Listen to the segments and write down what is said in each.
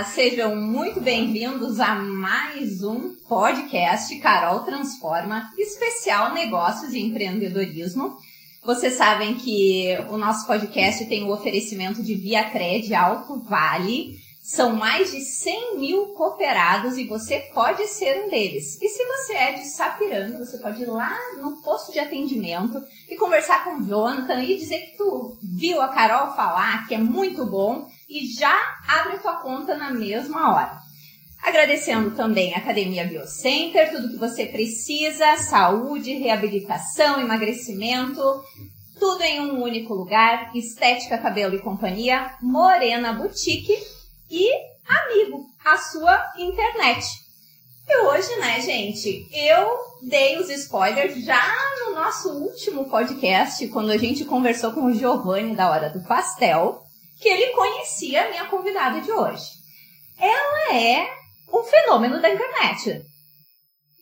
Olá, sejam muito bem-vindos a mais um podcast Carol Transforma, especial negócios e empreendedorismo. Vocês sabem que o nosso podcast tem o oferecimento de Via Cred Alto Vale. São mais de 100 mil cooperados e você pode ser um deles. E se você é de Sapiranga, você pode ir lá no posto de atendimento e conversar com o Jonathan e dizer que tu viu a Carol falar, que é muito bom e já abre tua conta na mesma hora. Agradecendo também a Academia Biocenter, tudo que você precisa, saúde, reabilitação, emagrecimento, tudo em um único lugar, Estética Cabelo e Companhia, Morena Boutique e Amigo, a sua internet. E hoje, né, gente, eu dei os spoilers já no nosso último podcast, quando a gente conversou com o Giovanni da Hora do Pastel, que ele conhecia a minha convidada de hoje. Ela é um fenômeno da internet.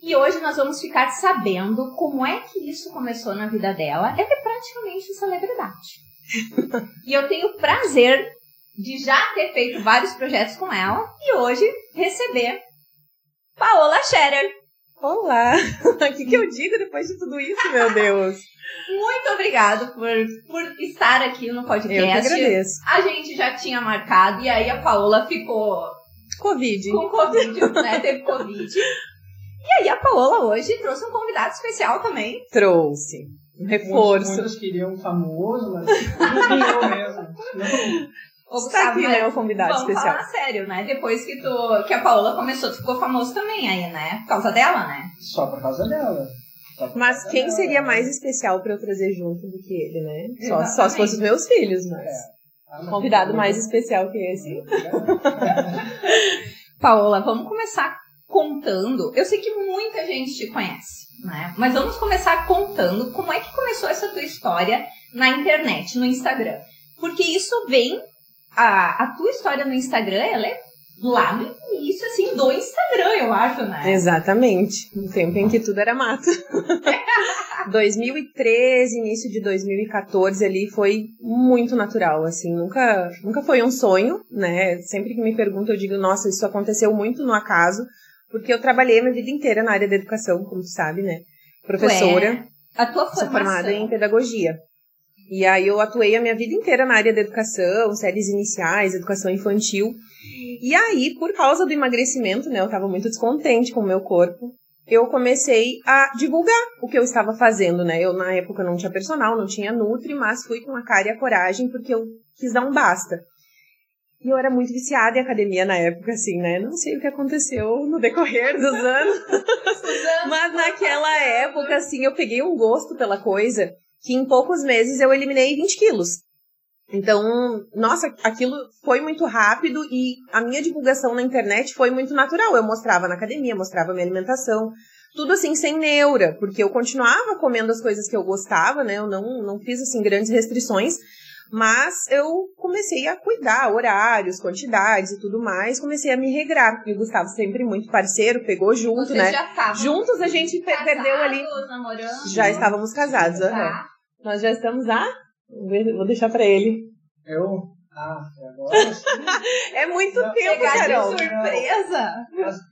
E hoje nós vamos ficar sabendo como é que isso começou na vida dela. Ela é praticamente celebridade. e eu tenho o prazer de já ter feito vários projetos com ela e hoje receber Paola Scherer. Olá! O que, que eu digo depois de tudo isso, meu Deus? Muito obrigado por, por estar aqui no podcast. Eu que agradeço. A gente já tinha marcado e aí a Paola ficou Covid. com Covid, né? Teve Covid. E aí a Paola hoje trouxe um convidado especial também. Trouxe. Um reforço. Muitos, muitos queriam um famoso, mas não mesmo. Não. Ô, Está aqui, né, o convidado vamos especial. falar sério, né? Depois que, tu, que a Paola começou, tu ficou famoso também aí, né? Por causa dela, né? Só por causa dela. Mas quem seria mais especial pra eu trazer junto do que ele, né? Só, só se fossem os meus filhos, mas. É. Ah, Convidado mais especial que esse. Paola, vamos começar contando. Eu sei que muita gente te conhece, né? Mas vamos começar contando como é que começou essa tua história na internet, no Instagram. Porque isso vem. A, a tua história no Instagram, ela é lá no início, assim, do Instagram, eu acho, né? Exatamente. No tempo em que tudo era mato. 2013, início de 2014 ali foi muito natural, assim, nunca, nunca foi um sonho, né? Sempre que me perguntam eu digo, nossa, isso aconteceu muito no acaso, porque eu trabalhei a minha vida inteira na área da educação, como tu sabe, né? Professora, A tua sou formação. formada em pedagogia. E aí eu atuei a minha vida inteira na área da educação, séries iniciais, educação infantil. E aí, por causa do emagrecimento, né, eu tava muito descontente com o meu corpo. Eu comecei a divulgar o que eu estava fazendo, né? Eu na época não tinha personal, não tinha nutri, mas fui com a cara e a coragem porque eu quis dar um basta. E eu era muito viciada em academia na época, assim, né? Não sei o que aconteceu no decorrer dos anos. Mas naquela época, assim, eu peguei um gosto pela coisa que em poucos meses eu eliminei 20 quilos. Então, nossa, aquilo foi muito rápido e a minha divulgação na internet foi muito natural. Eu mostrava na academia, mostrava minha alimentação, tudo assim, sem neura, porque eu continuava comendo as coisas que eu gostava, né? Eu não, não fiz, assim, grandes restrições, mas eu comecei a cuidar, horários, quantidades e tudo mais, comecei a me regrar. E o Gustavo sempre muito parceiro, pegou junto, Vocês né? já Juntos a gente pe- perdeu ali. casados, namorando. Já estávamos casados. Tá. Nós já estamos a. Vou deixar pra ele. Eu? Ah, agora. É muito Não, tempo, Pegar de Carol. surpresa.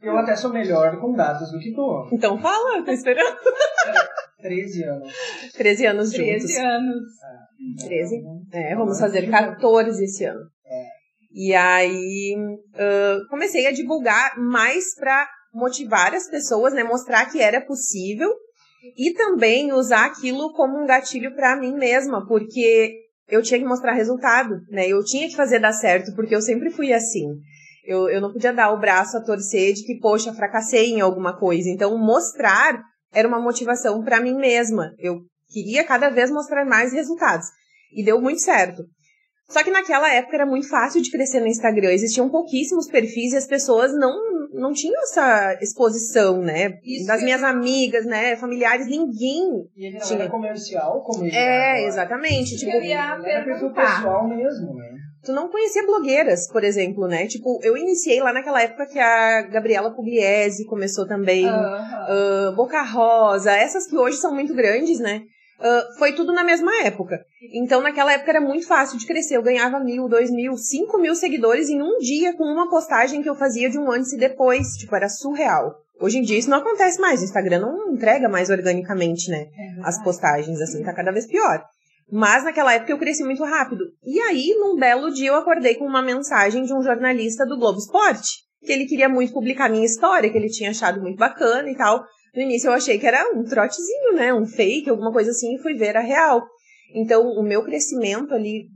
Eu até sou melhor com datas do que tu. Então fala, tô esperando. 13 anos. 13 anos 13 juntos. anos. 13? É, vamos fazer 14 esse ano. E aí, ah, comecei a divulgar mais pra motivar as pessoas, né? Mostrar que era possível. E também usar aquilo como um gatilho pra mim mesma, porque eu tinha que mostrar resultado, né? Eu tinha que fazer dar certo, porque eu sempre fui assim. Eu, eu não podia dar o braço a torcer de que, poxa, fracassei em alguma coisa. Então, mostrar era uma motivação pra mim mesma. Eu queria cada vez mostrar mais resultados. E deu muito certo. Só que naquela época era muito fácil de crescer no Instagram. Existiam pouquíssimos perfis e as pessoas não, não tinham essa exposição, né? Isso das que minhas amigas, né? Familiares, ninguém. E ele não Tinha. era comercial como ele É, agora. exatamente. Tipo, Eu ia Ele era perfil perguntar. pessoal mesmo, né? tu não conhecia blogueiras, por exemplo, né? Tipo, eu iniciei lá naquela época que a Gabriela Pugliese começou também. Aham. ah, Boca Rosa, essas que hoje são muito grandes, né? Uh, foi tudo na mesma época. Então, naquela época era muito fácil de crescer. Eu ganhava mil, dois mil, cinco mil seguidores em um dia com uma postagem que eu fazia de um antes e depois. Tipo, era surreal. Hoje em dia isso não acontece mais. O Instagram não entrega mais organicamente, né? É As postagens, assim, tá cada vez pior. Mas naquela época eu cresci muito rápido. E aí, num belo dia, eu acordei com uma mensagem de um jornalista do Globo Esporte. Que ele queria muito publicar minha história, que ele tinha achado muito bacana e tal. No início eu achei que era um trotezinho, né? Um fake, alguma coisa assim, e fui ver a real. Então, o meu crescimento ali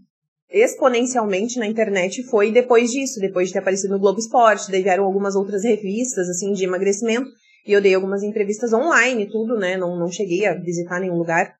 exponencialmente na internet foi depois disso, depois de ter aparecido no Globo Esporte, daí vieram algumas outras revistas, assim, de emagrecimento, e eu dei algumas entrevistas online, tudo, né, não, não cheguei a visitar nenhum lugar,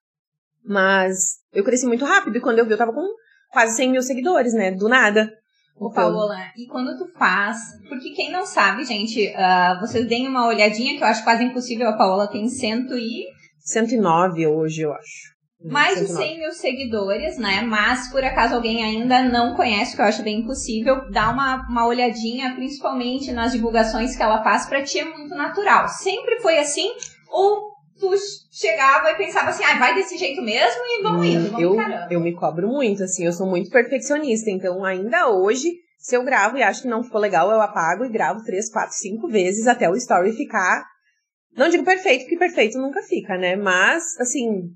mas eu cresci muito rápido, e quando eu vi eu tava com quase 100 mil seguidores, né, do nada. Ô, Paola, e quando tu faz, porque quem não sabe, gente, uh, vocês deem uma olhadinha, que eu acho quase impossível, a Paola tem cento e... 109 hoje, eu acho. Mais de 109. 100 mil seguidores, né? Mas por acaso alguém ainda não conhece, que eu acho bem impossível, dá uma, uma olhadinha, principalmente nas divulgações que ela faz, pra ti é muito natural. Sempre foi assim? Ou tu chegava e pensava assim, ah, vai desse jeito mesmo e vamos indo, vamos eu, eu me cobro muito, assim, eu sou muito perfeccionista, então ainda hoje, se eu gravo e acho que não ficou legal, eu apago e gravo três, quatro, cinco vezes até o story ficar. Não digo perfeito, porque perfeito nunca fica, né? Mas, assim,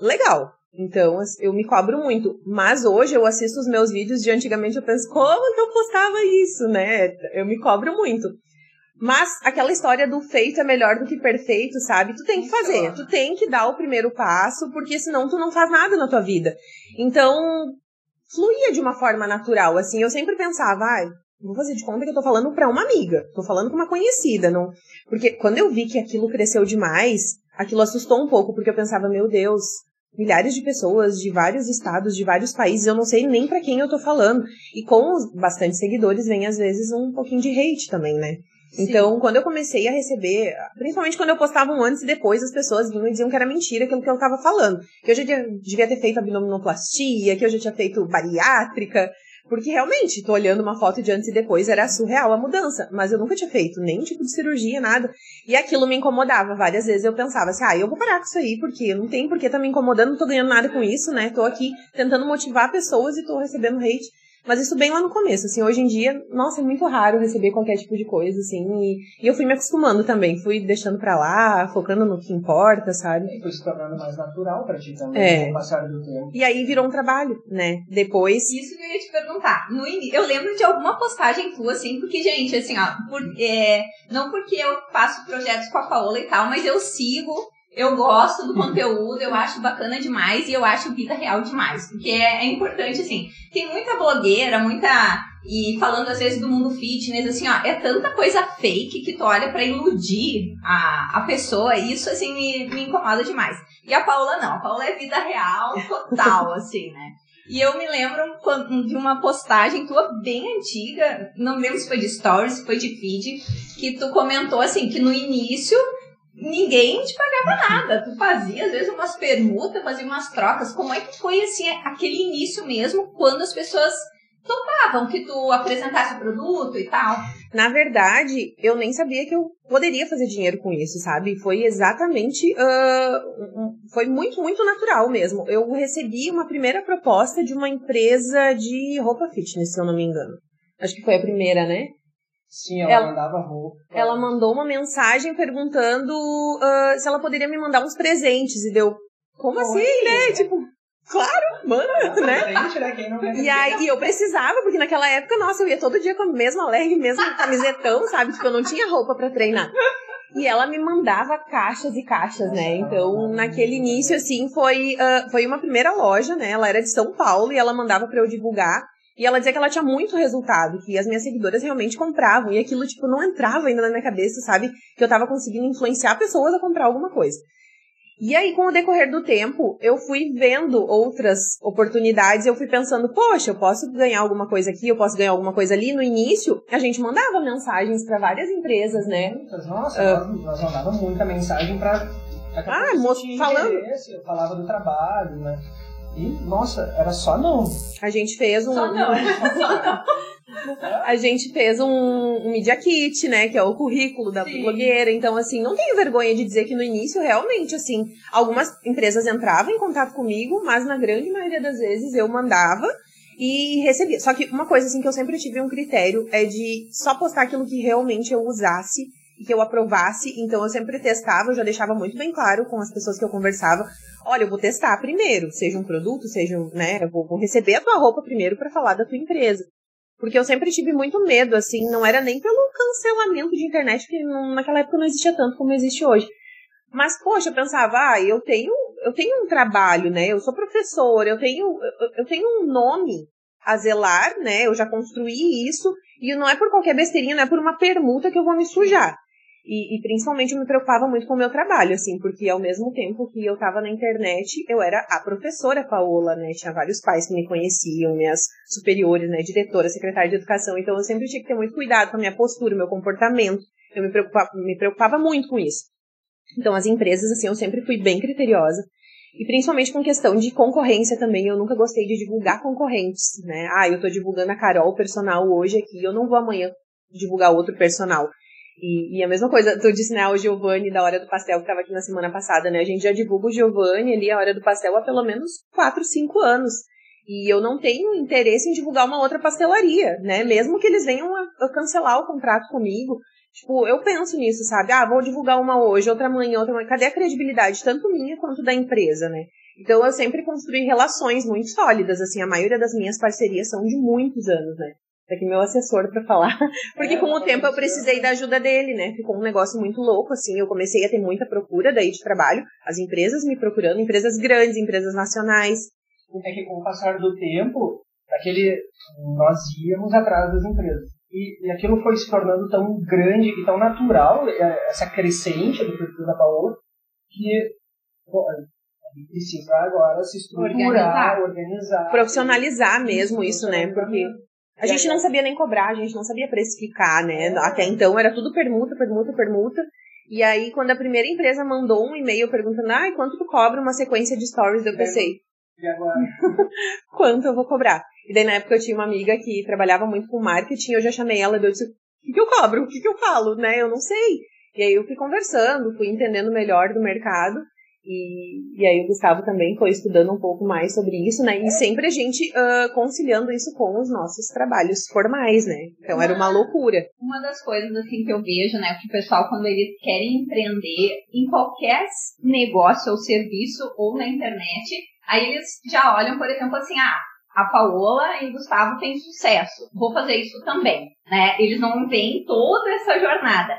legal. Então, eu me cobro muito. Mas hoje eu assisto os meus vídeos de antigamente eu penso, como que eu postava isso, né? Eu me cobro muito. Mas aquela história do feito é melhor do que perfeito, sabe? Tu tem que fazer, tu tem que dar o primeiro passo, porque senão tu não faz nada na tua vida. Então, fluía de uma forma natural, assim. Eu sempre pensava, ai, vou fazer de conta que eu tô falando pra uma amiga, tô falando com uma conhecida, não. Porque quando eu vi que aquilo cresceu demais, aquilo assustou um pouco, porque eu pensava, meu Deus, milhares de pessoas de vários estados, de vários países, eu não sei nem pra quem eu tô falando. E com bastante seguidores vem às vezes um pouquinho de hate também, né? Então, quando eu comecei a receber, principalmente quando eu postava um antes e depois, as pessoas vinham e diziam que era mentira aquilo que eu tava falando. Que eu já devia, ter feito abdominoplastia, que eu já tinha feito bariátrica. Porque realmente, tô olhando uma foto de antes e depois, era surreal a mudança. Mas eu nunca tinha feito nenhum tipo de cirurgia, nada. E aquilo me incomodava. Várias vezes eu pensava assim, ah, eu vou parar com isso aí, porque não tem por que tá me incomodando, não tô ganhando nada com isso, né? Tô aqui tentando motivar pessoas e tô recebendo hate. Mas isso bem lá no começo, assim, hoje em dia, nossa, é muito raro receber qualquer tipo de coisa, assim, e, e eu fui me acostumando também, fui deixando pra lá, focando no que importa, sabe? E foi se tornando mais natural pra ti também, É. com o passar do tempo. E aí virou um trabalho, né? Depois, Isso que eu ia te perguntar. No ini- eu lembro de alguma postagem tua, assim, porque, gente, assim, ó, por- é, não porque eu faço projetos com a Paola e tal, mas eu sigo, eu gosto do conteúdo, eu acho bacana demais e eu acho vida real demais. Porque é, é importante, assim, tem muita blogueira, muita. E falando às vezes do mundo fitness, assim, ó, é tanta coisa fake que tu olha pra iludir a, a pessoa, e isso, assim, me, me incomoda demais. E a Paola não, a Paola é vida real total, assim, né? E eu me lembro de uma postagem tua bem antiga, não me lembro se foi de stories, se foi de feed, que tu comentou assim, que no início ninguém te pagava nada. Tu fazia, às vezes, umas permutas, fazia umas trocas. Como é que foi assim, aquele início mesmo, quando as pessoas topavam que tu apresentasse o produto e tal? na verdade, eu nem sabia que eu poderia fazer dinheiro com isso, sabe? Foi exatamente, um- foi muito, muito natural mesmo. Eu recebi uma primeira proposta de uma empresa de roupa fitness, se eu não me engano. Acho que foi a primeira, né? Sim, ela, Ela- mandava roupa. Ela mandou uma mensagem perguntando ah, se ela poderia me mandar uns presentes. E deu, como assim, né? Tipo, claro, manda, né? Gente, né? Quem não E aí eu precisava, porque naquela época, nossa, eu ia todo dia com a mesma leg, mesmo camisetão, sabe? Tipo, eu não tinha roupa pra treinar. E ela me mandava caixas e caixas, né? Então, naquele início, assim, foi, ah, foi uma primeira loja, né? Ela era de São Paulo e ela mandava pra eu divulgar. E ela dizia que ela tinha muito resultado, que as minhas seguidoras realmente compravam. E aquilo, tipo, não entrava ainda na minha cabeça, sabe? Que eu tava conseguindo influenciar pessoas a comprar alguma coisa. E aí, com o decorrer do tempo, eu fui vendo outras oportunidades, eu fui pensando, poxa, eu posso ganhar alguma coisa aqui, eu posso ganhar alguma coisa ali. No início, a gente mandava mensagens para várias empresas, né? Muitas, nossa, nós, nós mandávamos muita mensagem pra. pra que a Ah, falando. Eu falava do trabalho, né? E, nossa, era só não. A gente fez um. Só não, só não. A gente fez um, um Media Kit, né? Que é o currículo da Sim. blogueira. Então, assim, não tenho vergonha de dizer que no início, realmente, assim, algumas empresas entravam em contato comigo, mas na grande maioria das vezes eu mandava e recebia. Só que uma coisa, assim, que eu sempre tive um critério é de só postar aquilo que realmente eu usasse que eu aprovasse. Então, eu sempre testava, eu já deixava muito bem claro com as pessoas que eu conversava. Olha, eu vou testar primeiro, seja um produto, seja, né, eu vou, receber a tua roupa primeiro para falar da tua empresa. Porque eu sempre tive muito medo, assim, não era nem pelo cancelamento de internet, que naquela época não existia tanto como existe hoje. Mas, poxa, eu pensava, ah, eu tenho, eu tenho um trabalho, né? Eu sou professora, eu tenho, eu, eu tenho um nome a zelar, né? Eu já construí isso, e não é por qualquer besteirinha, não é por uma permuta que eu vou me sujar. E, e principalmente eu me preocupava muito com o meu trabalho, assim, porque ao mesmo tempo que eu tava na internet, eu era a professora Paola, né? Tinha vários pais que me conheciam, minhas superiores, né? Diretora, secretária de educação. Então eu sempre tinha que ter muito cuidado com a minha postura, meu comportamento. Eu me preocupava, me preocupava muito com isso. Então as empresas, assim, eu sempre fui bem criteriosa. E principalmente com questão de concorrência também, eu nunca gostei de divulgar concorrentes, né? Ah, eu tô divulgando a Carol personal hoje aqui, eu não vou amanhã divulgar outro personal. E, e a mesma coisa, tu disse, né, o Giovanni da Hora do Pastel, que tava aqui na semana passada, né? A gente já divulga o Giovanni ali, a Hora do Pastel, há pelo menos 4, 5 anos. E eu não tenho interesse em divulgar uma outra pastelaria, né? Mesmo que eles venham a, a cancelar o contrato comigo. Tipo, eu penso nisso, sabe? Ah, vou divulgar uma hoje, outra amanhã, outra amanhã. Cadê a credibilidade, tanto minha quanto da empresa, né? Então eu sempre construí relações muito sólidas, assim, a maioria das minhas parcerias são de muitos anos, né? Tá aqui meu assessor pra falar. Porque É, com o tempo eu precisei da ajuda dele, né? Ficou um negócio muito louco, assim. Eu comecei a ter muita procura daí de trabalho, as empresas me procurando, empresas grandes, empresas nacionais. É que com o passar do tempo, aquele, nós íamos atrás das empresas. E, e aquilo foi se tornando tão grande e tão natural, é, essa crescente do perfil da Paola, que gente precisa agora se estruturar, Organizar. organizar. Profissionalizar mesmo isso, né? Porque a E gente aí- não sabia nem cobrar, a gente não sabia precificar, né? Até então era tudo permuta, permuta, permuta. E aí, quando a primeira empresa mandou um e-mail perguntando, ai, quanto tu cobra uma sequência de stories, eu pensei, E agora? quanto eu vou cobrar? E daí, na época, eu tinha uma amiga que trabalhava muito com marketing, eu já chamei ela e eu disse, o que, que eu cobro? O que, que eu falo? Né? Eu não sei. E aí eu fui conversando, fui entendendo melhor do mercado. E, e aí o Gustavo também foi estudando um pouco mais sobre isso, né? E sempre a gente ah, conciliando isso com os nossos trabalhos formais, né? Então era uma loucura. Uma das coisas assim que eu vejo, né, que o pessoal quando eles querem empreender em qualquer negócio ou serviço ou na internet, aí eles já olham, por exemplo, assim, ah, a Paola e o Gustavo têm sucesso, vou fazer isso também, né? Eles não veem toda essa jornada.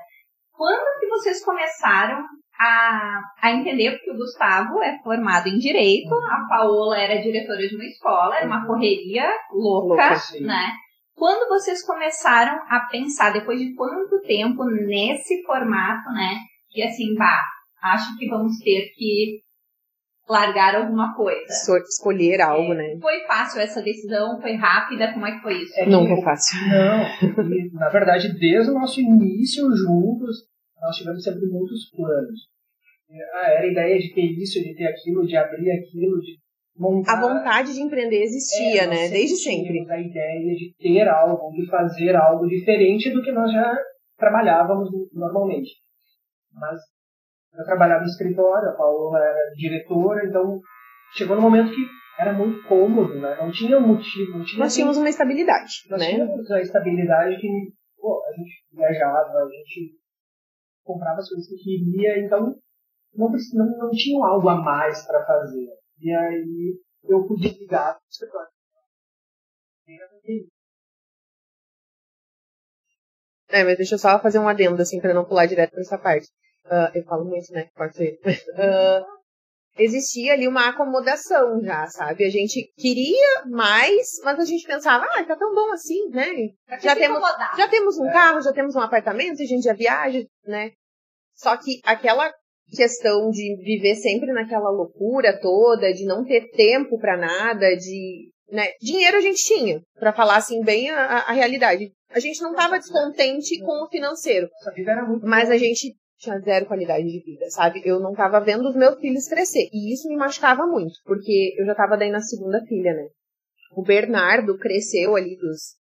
Quando que vocês começaram a, a entender, porque o Gustavo é formado em Direito, a Paola era diretora de uma escola, era uma correria louca, Louca, né? Quando vocês começaram a pensar, depois de quanto tempo nesse formato, né? Que assim, bah, acho que vamos ter que largar alguma coisa. So- escolher algo, né? Foi fácil essa decisão? Foi rápida? Como é que foi isso? É Nunca é fácil. Não, e, na verdade, desde o nosso início juntos, nós tivemos sempre muitos planos. Ah, era a ideia de ter isso, de ter aquilo, de abrir aquilo, de montar. A vontade de empreender existia, É, né? Desde sempre. A ideia de ter algo, de fazer algo diferente do que nós já trabalhávamos normalmente. Mas eu trabalhava em escritório, a Paola era diretora, então chegou no momento que era muito cômodo, né? Não tinha motivo, não tinha Nós tínhamos uma estabilidade, nós né? tínhamos a estabilidade que pô, a gente viajava, a gente comprava as coisas que queria, então não, não, não tinha algo a mais para fazer. E aí eu podia ligar pro escritório. É, mas deixa eu só fazer um adendo, assim, pra não pular direto pra essa parte. Ah, eu falo muito, né? Corta aí. Ah, existia ali uma acomodação já, sabe? A gente queria mais, mas a gente pensava, ah, tá tão bom assim, né? Já temos, já temos um carro, já temos um apartamento, a gente já viaja, né? Só que aquela questão de viver sempre naquela loucura toda, de não ter tempo pra nada, de. Né? Dinheiro a gente tinha, pra falar assim bem a, a- realidade. A gente não tava descontente com o financeiro, mas a gente tinha zero qualidade de vida, sabe? Eu não tava vendo os meus filhos crescer. E isso me machucava muito, porque eu já tava daí na segunda filha, né? O Bernardo cresceu ali dos.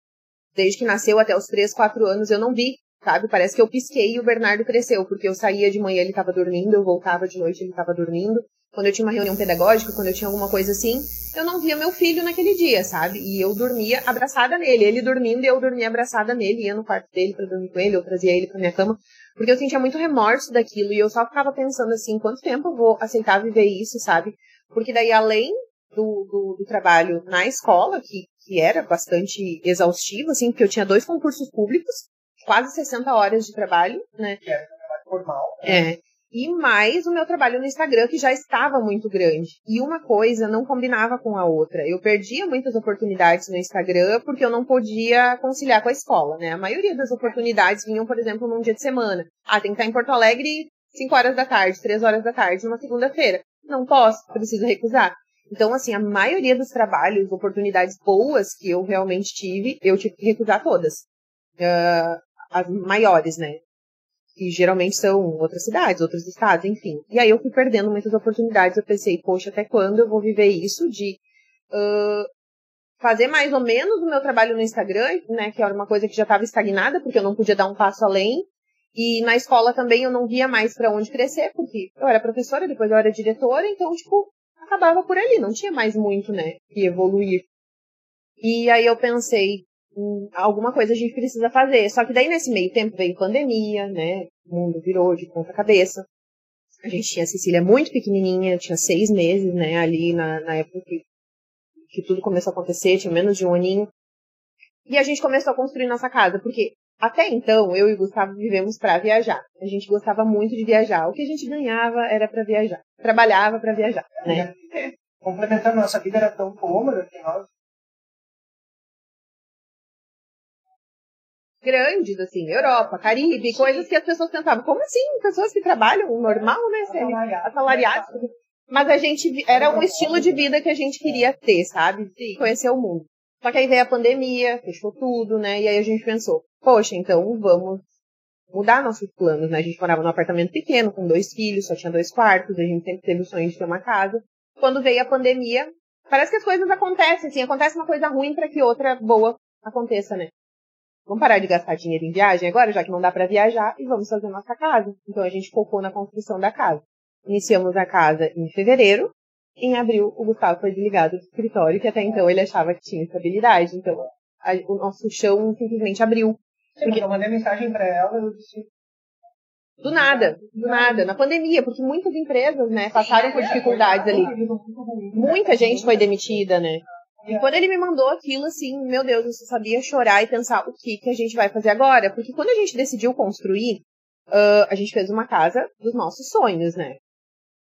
Desde que nasceu até os 3, 4 anos, eu não vi, sabe? Parece que eu pisquei e o Bernardo cresceu, porque eu saía de manhã ele tava dormindo, eu voltava de noite ele tava dormindo. Quando eu tinha uma reunião pedagógica, quando eu tinha alguma coisa assim, eu não via meu filho naquele dia, sabe? E eu dormia abraçada nele, ele dormindo e eu dormia abraçada nele, ia no quarto dele para dormir com ele, eu trazia ele pra minha cama, porque eu sentia muito remorso daquilo e eu só ficava pensando assim, quanto tempo eu vou aceitar viver isso, sabe? Porque daí, além do, do, do, trabalho na escola, que, que era bastante exaustivo, assim, porque eu tinha dois concursos públicos, quase 60 horas de trabalho, né? Que era trabalho formal. Né? É. E mais o meu trabalho no Instagram, que já estava muito grande. E uma coisa não combinava com a outra. Eu perdia muitas oportunidades no Instagram porque eu não podia conciliar com a escola, né? A maioria das oportunidades vinham, por exemplo, num dia de semana. Ah, tem que estar em Porto Alegre 5 horas da tarde, 3 horas da tarde, numa segunda-feira. Não posso, preciso recusar. Então, assim, a maioria dos trabalhos, oportunidades boas que eu realmente tive, eu tive que recusar todas. Uh, as maiores, né? Que geralmente são outras cidades, outros estados, enfim. E aí eu fui perdendo muitas oportunidades. Eu pensei, poxa, até quando eu vou viver isso de uh, fazer mais ou menos o meu trabalho no Instagram, né? Que era uma coisa que já estava estagnada, porque eu não podia dar um passo além. E na escola também eu não via mais para onde crescer, porque eu era professora, depois eu era diretora, então, tipo, acabava por ali, não tinha mais muito, né, que evoluir. E aí eu pensei, alguma coisa a gente precisa fazer. Só que daí nesse meio tempo veio pandemia, né, o mundo virou de ponta cabeça. A gente tinha a Cecília muito pequenininha, tinha seis meses, né, ali na, na época que, que tudo começou a acontecer, tinha menos de um aninho. E a gente começou a construir nossa casa, porque até então, eu e o Gustavo vivemos para viajar. A gente gostava muito de viajar. O que a gente ganhava era para viajar. Trabalhava para viajar, né? É, complementando, nossa vida era tão cômoda que nós grandes, assim, Europa, Caribe, coisas que as pessoas pensavam, como assim? Pessoas que trabalham normal, né? Assalariados. Mas a gente, era um estilo de vida que a gente queria ter, sabe? Conhecer o mundo. Só que aí veio a pandemia, fechou tudo, né? E aí a gente pensou, poxa, então vamos mudar nossos planos, né? A gente morava num apartamento pequeno, com dois filhos, só tinha dois quartos, a gente sempre teve o sonho de ter uma casa. Quando veio a pandemia, parece que as coisas acontecem, assim, acontece uma coisa ruim para que outra boa aconteça, né? Vamos parar de gastar dinheiro em viagem agora, já que não dá para viajar, e vamos fazer nossa casa. Então a gente focou na construção da casa. Iniciamos a casa em fevereiro, em abril, o Gustavo foi desligado do escritório, que até então ele achava que tinha estabilidade. Então, a, o nosso chão simplesmente abriu. Sim, porque eu mandei mensagem para ela, eu disse. Do nada, do nada, na pandemia, porque muitas empresas, né, passaram por dificuldades ali. Muita gente foi demitida, né? E quando ele me mandou aquilo, assim, meu Deus, eu só sabia chorar e pensar o que, que a gente vai fazer agora. Porque quando a gente decidiu construir, uh, a gente fez uma casa dos nossos sonhos, né?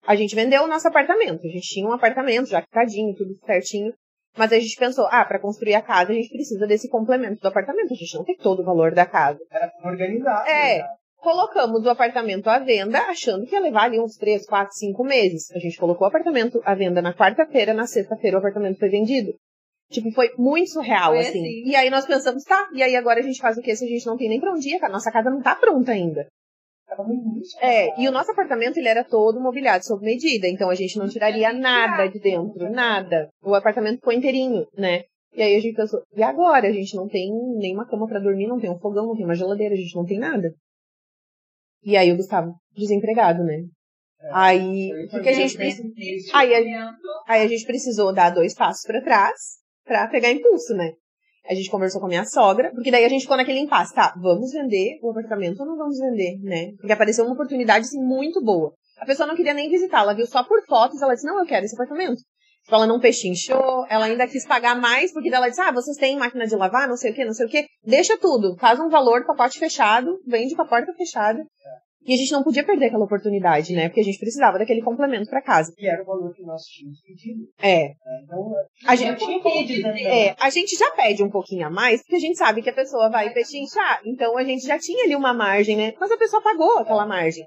A gente vendeu o nosso apartamento. A gente tinha um apartamento já quitadinho, tudo certinho. Mas a gente pensou, ah, para construir a casa a gente precisa desse complemento do apartamento. A gente não tem todo o valor da casa. Era organizado. É. Né? Colocamos o apartamento à venda, achando que ia levar ali uns 3, 4, 5 meses. A gente colocou o apartamento à venda na quarta-feira, na sexta-feira o apartamento foi vendido. Tipo, foi muito surreal, foi assim. assim. E aí nós pensamos, tá, e aí agora a gente faz o quê se a gente não tem nem pra um dia, A nossa casa não tá pronta ainda. É, e o nosso apartamento ele era todo mobiliado sob medida, então a gente não tiraria nada de dentro, nada. O apartamento ficou inteirinho, né? E aí a gente pensou, e agora? A gente não tem nenhuma cama para dormir, não tem um fogão, não tem uma geladeira, a gente não tem nada. E aí o Gustavo, desempregado, né? É, aí, porque a gente aí a, aí a gente precisou dar dois passos para trás para pegar impulso, né? A gente conversou com a minha sogra, porque daí a gente ficou naquele impasse, tá, vamos vender o apartamento ou não vamos vender, né? Porque apareceu uma oportunidade, assim, muito boa. A pessoa não queria nem visitar, ela viu só por fotos, ela disse, não, eu quero esse apartamento. Tipo, ela não pechinchou, ela ainda quis pagar mais, porque ela disse, ah, vocês têm máquina de lavar, não sei o que, não sei o que. Deixa tudo, faz um valor, pacote fechado, vende com a porta fechada. E a gente não podia perder aquela oportunidade, né? Porque a gente precisava daquele complemento para casa. Que era o valor que nós tínhamos pedido. É. Então, a gente, tinha pedido, né? é, a gente já pede um pouquinho a mais, porque a gente sabe que a pessoa vai pechinchar. Então a gente já tinha ali uma margem, né? Mas a pessoa pagou aquela margem.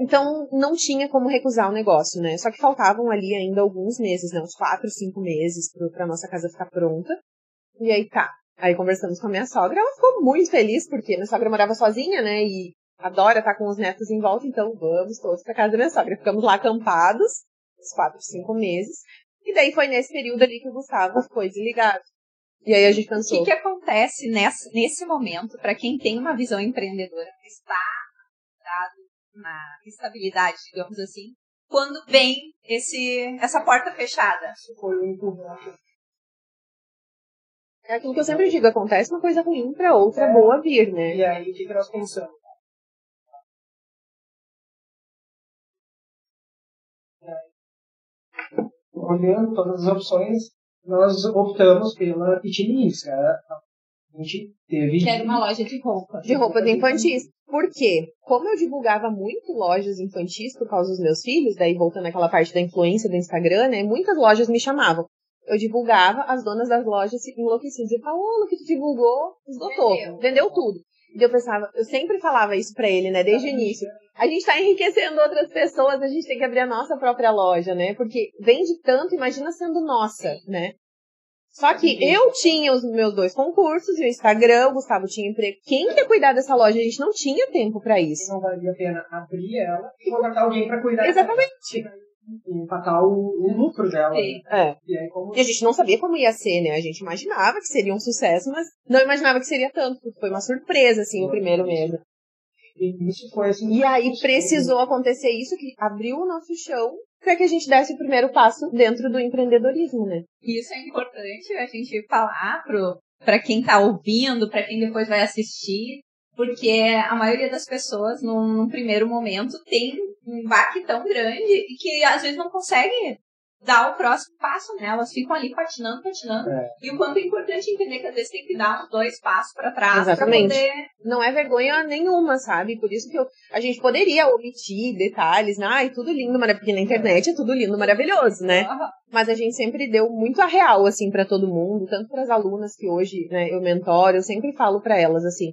Então não tinha como recusar o negócio, né? Só que faltavam ali ainda alguns meses, né? Uns quatro, cinco meses pra nossa casa ficar pronta. E aí tá. Aí conversamos com a minha sogra, ela ficou muito feliz, porque minha sogra morava sozinha, né? E adora estar com os netos em volta, então vamos todos para casa da minha sogra. Ficamos lá acampados, uns quatro, cinco meses. E daí foi nesse período ali que o Gustavo ficou desligado. E aí a gente pensou. O que, que acontece nesse, nesse momento para quem tem uma visão empreendedora, está dado na estabilidade, digamos assim, quando vem esse, essa porta fechada? Foi um É aquilo que eu sempre digo, acontece uma coisa ruim para outra É. boa vir, né? E aí, o que, que nós pensamos? Olhando todas as opções, nós optamos pela Pitininis, cara. A gente teve. Que era uma loja de roupa. De roupas infantis. Por quê? Como eu divulgava muito lojas infantis por causa dos meus filhos, daí voltando àquela parte da influência do Instagram, né? Muitas lojas me chamavam. Eu divulgava, as donas das lojas se enlouqueciam. Diziam, Paola, que tu divulgou, esgotou. Vendeu. Vendeu tudo. E eu pensava, eu sempre falava isso pra ele, né? Desde o início. A gente tá enriquecendo outras pessoas, a gente tem que abrir a nossa própria loja, né? Porque vende tanto, imagina sendo nossa, né? Só que eu tinha os meus dois concursos e o Instagram, o Gustavo tinha emprego. Quem ia cuidar dessa loja? A gente não tinha tempo pra isso. Não valia a pena abrir ela e contratar alguém para cuidar Exatamente. dela. E empatar o, o lucro dela. Sim. É. E aí, como E a gente não sabia como ia ser, né? A gente imaginava que seria um sucesso, mas não imaginava que seria tanto, porque foi uma surpresa, assim, o primeiro mesmo. e isso foi assim. E aí precisou acontecer isso, que abriu o nosso chão para que a gente desse o primeiro passo dentro do empreendedorismo, né? E isso é importante a gente falar pro, pra quem tá ouvindo, pra quem depois vai assistir, porque a maioria das pessoas, num, num primeiro momento, tem um baque tão grande que às vezes não consegue dar o próximo passo, né? Elas ficam ali patinando, patinando. É. E o quanto é importante entender que às vezes tem que dar uns dois passos pra trás pra poder Não é vergonha nenhuma, sabe? Por isso que eu- a gente poderia omitir detalhes, né? Ai, tudo lindo, maravilhoso. Porque na internet é tudo lindo, maravilhoso, né? Mas a gente sempre deu muito a real, assim, pra todo mundo, tanto para as alunas que hoje, né, eu mentoro, eu sempre falo pra elas, assim,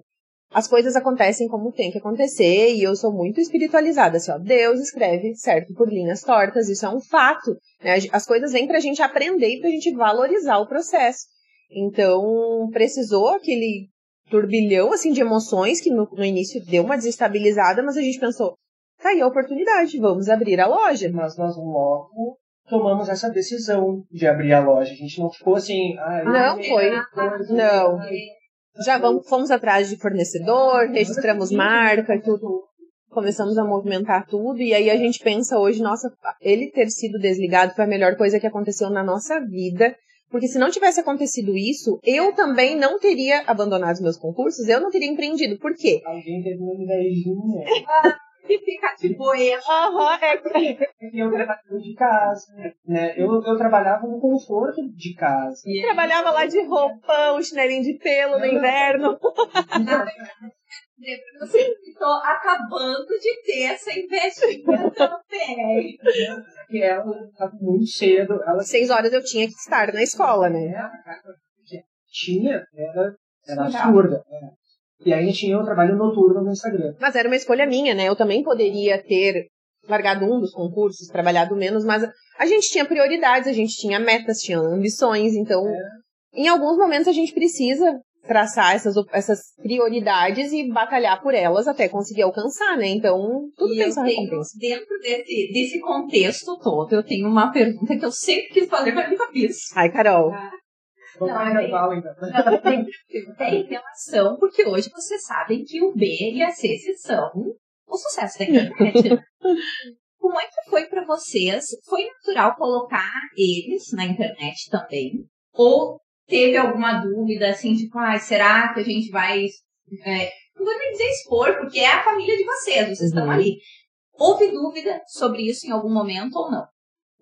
as coisas acontecem como tem que acontecer e eu sou muito espiritualizada, assim, ó, Deus escreve certo por linhas tortas, isso é um fato, né? As coisas vêm pra gente aprender e pra gente valorizar o processo. Então, precisou aquele turbilhão, assim, de emoções que no, no início deu uma desestabilizada, mas a gente pensou, tá aí a oportunidade, vamos abrir a loja. Mas nós logo tomamos essa decisão de abrir a loja. A gente não ficou assim. Ah, Não, foi. Não. Já vamos, fomos atrás de fornecedor, registramos marca e tudo. Começamos a movimentar tudo e aí a gente pensa hoje, nossa, ele ter sido desligado foi a melhor coisa que aconteceu na nossa vida. Porque se não tivesse acontecido isso, eu também não teria abandonado os meus concursos, eu não teria empreendido. Por quê? Alguém teve uma invejinha. E fica de boeira. Aham, é E eu trabalhava de casa. Né? Eu, eu trabalhava no conforto de casa. E Trabalhava lá de roupão, chinelinho de pelo no inverno. Você ficou acabando de ter essa invejinha também. Porque ela estava muito cedo. Ela Seis horas eu tinha que estar na escola, né? tinha, era, era Surreal. absurda. É. E aí tinha o trabalho noturno no Instagram. Mas era uma escolha minha, né? Eu também poderia ter largado um dos concursos, trabalhado menos, mas a gente tinha prioridades, a gente tinha metas, tinha ambições, então em alguns momentos a gente precisa traçar essas, essas prioridades e batalhar por elas até conseguir alcançar, né? Então, tudo E tem sua recompensa. dentro desse, desse contexto todo, eu tenho uma pergunta que eu sempre quis fazer, mas nunca fiz. Ai, Carol. Vamos Não, para é então. Não, tem, tem relação, porque hoje vocês sabem que o B e a C são o sucesso da internet. né? Como é que foi pra vocês? Foi natural colocar eles na internet também? Ou teve alguma dúvida, assim, tipo, ah, será que a gente vai... é, não vou nem dizer expor, porque é a família de vocês, vocês estão Uhum. ali. Houve dúvida sobre isso em algum momento ou não?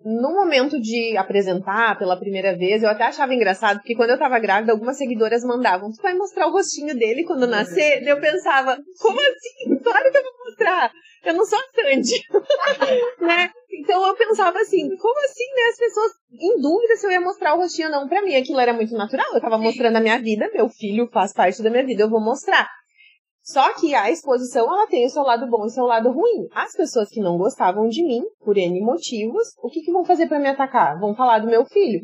No momento de apresentar pela primeira vez, eu até achava engraçado, porque quando eu tava grávida, algumas seguidoras mandavam, tu vai mostrar o rostinho dele quando nascer? Daí eu pensava, como assim? Claro que eu vou mostrar! Eu não sou a Sandy, né? Então eu pensava assim, como assim, né? As pessoas em dúvida se eu ia mostrar o rostinho ou não. Pra mim aquilo era muito natural, eu tava mostrando a minha vida, meu filho faz parte da minha vida, eu vou mostrar. Só que a exposição, ela tem o seu lado bom e o seu lado ruim. As pessoas que não gostavam de mim, por N motivos, o que, que vão fazer para me atacar? Vão falar do meu filho.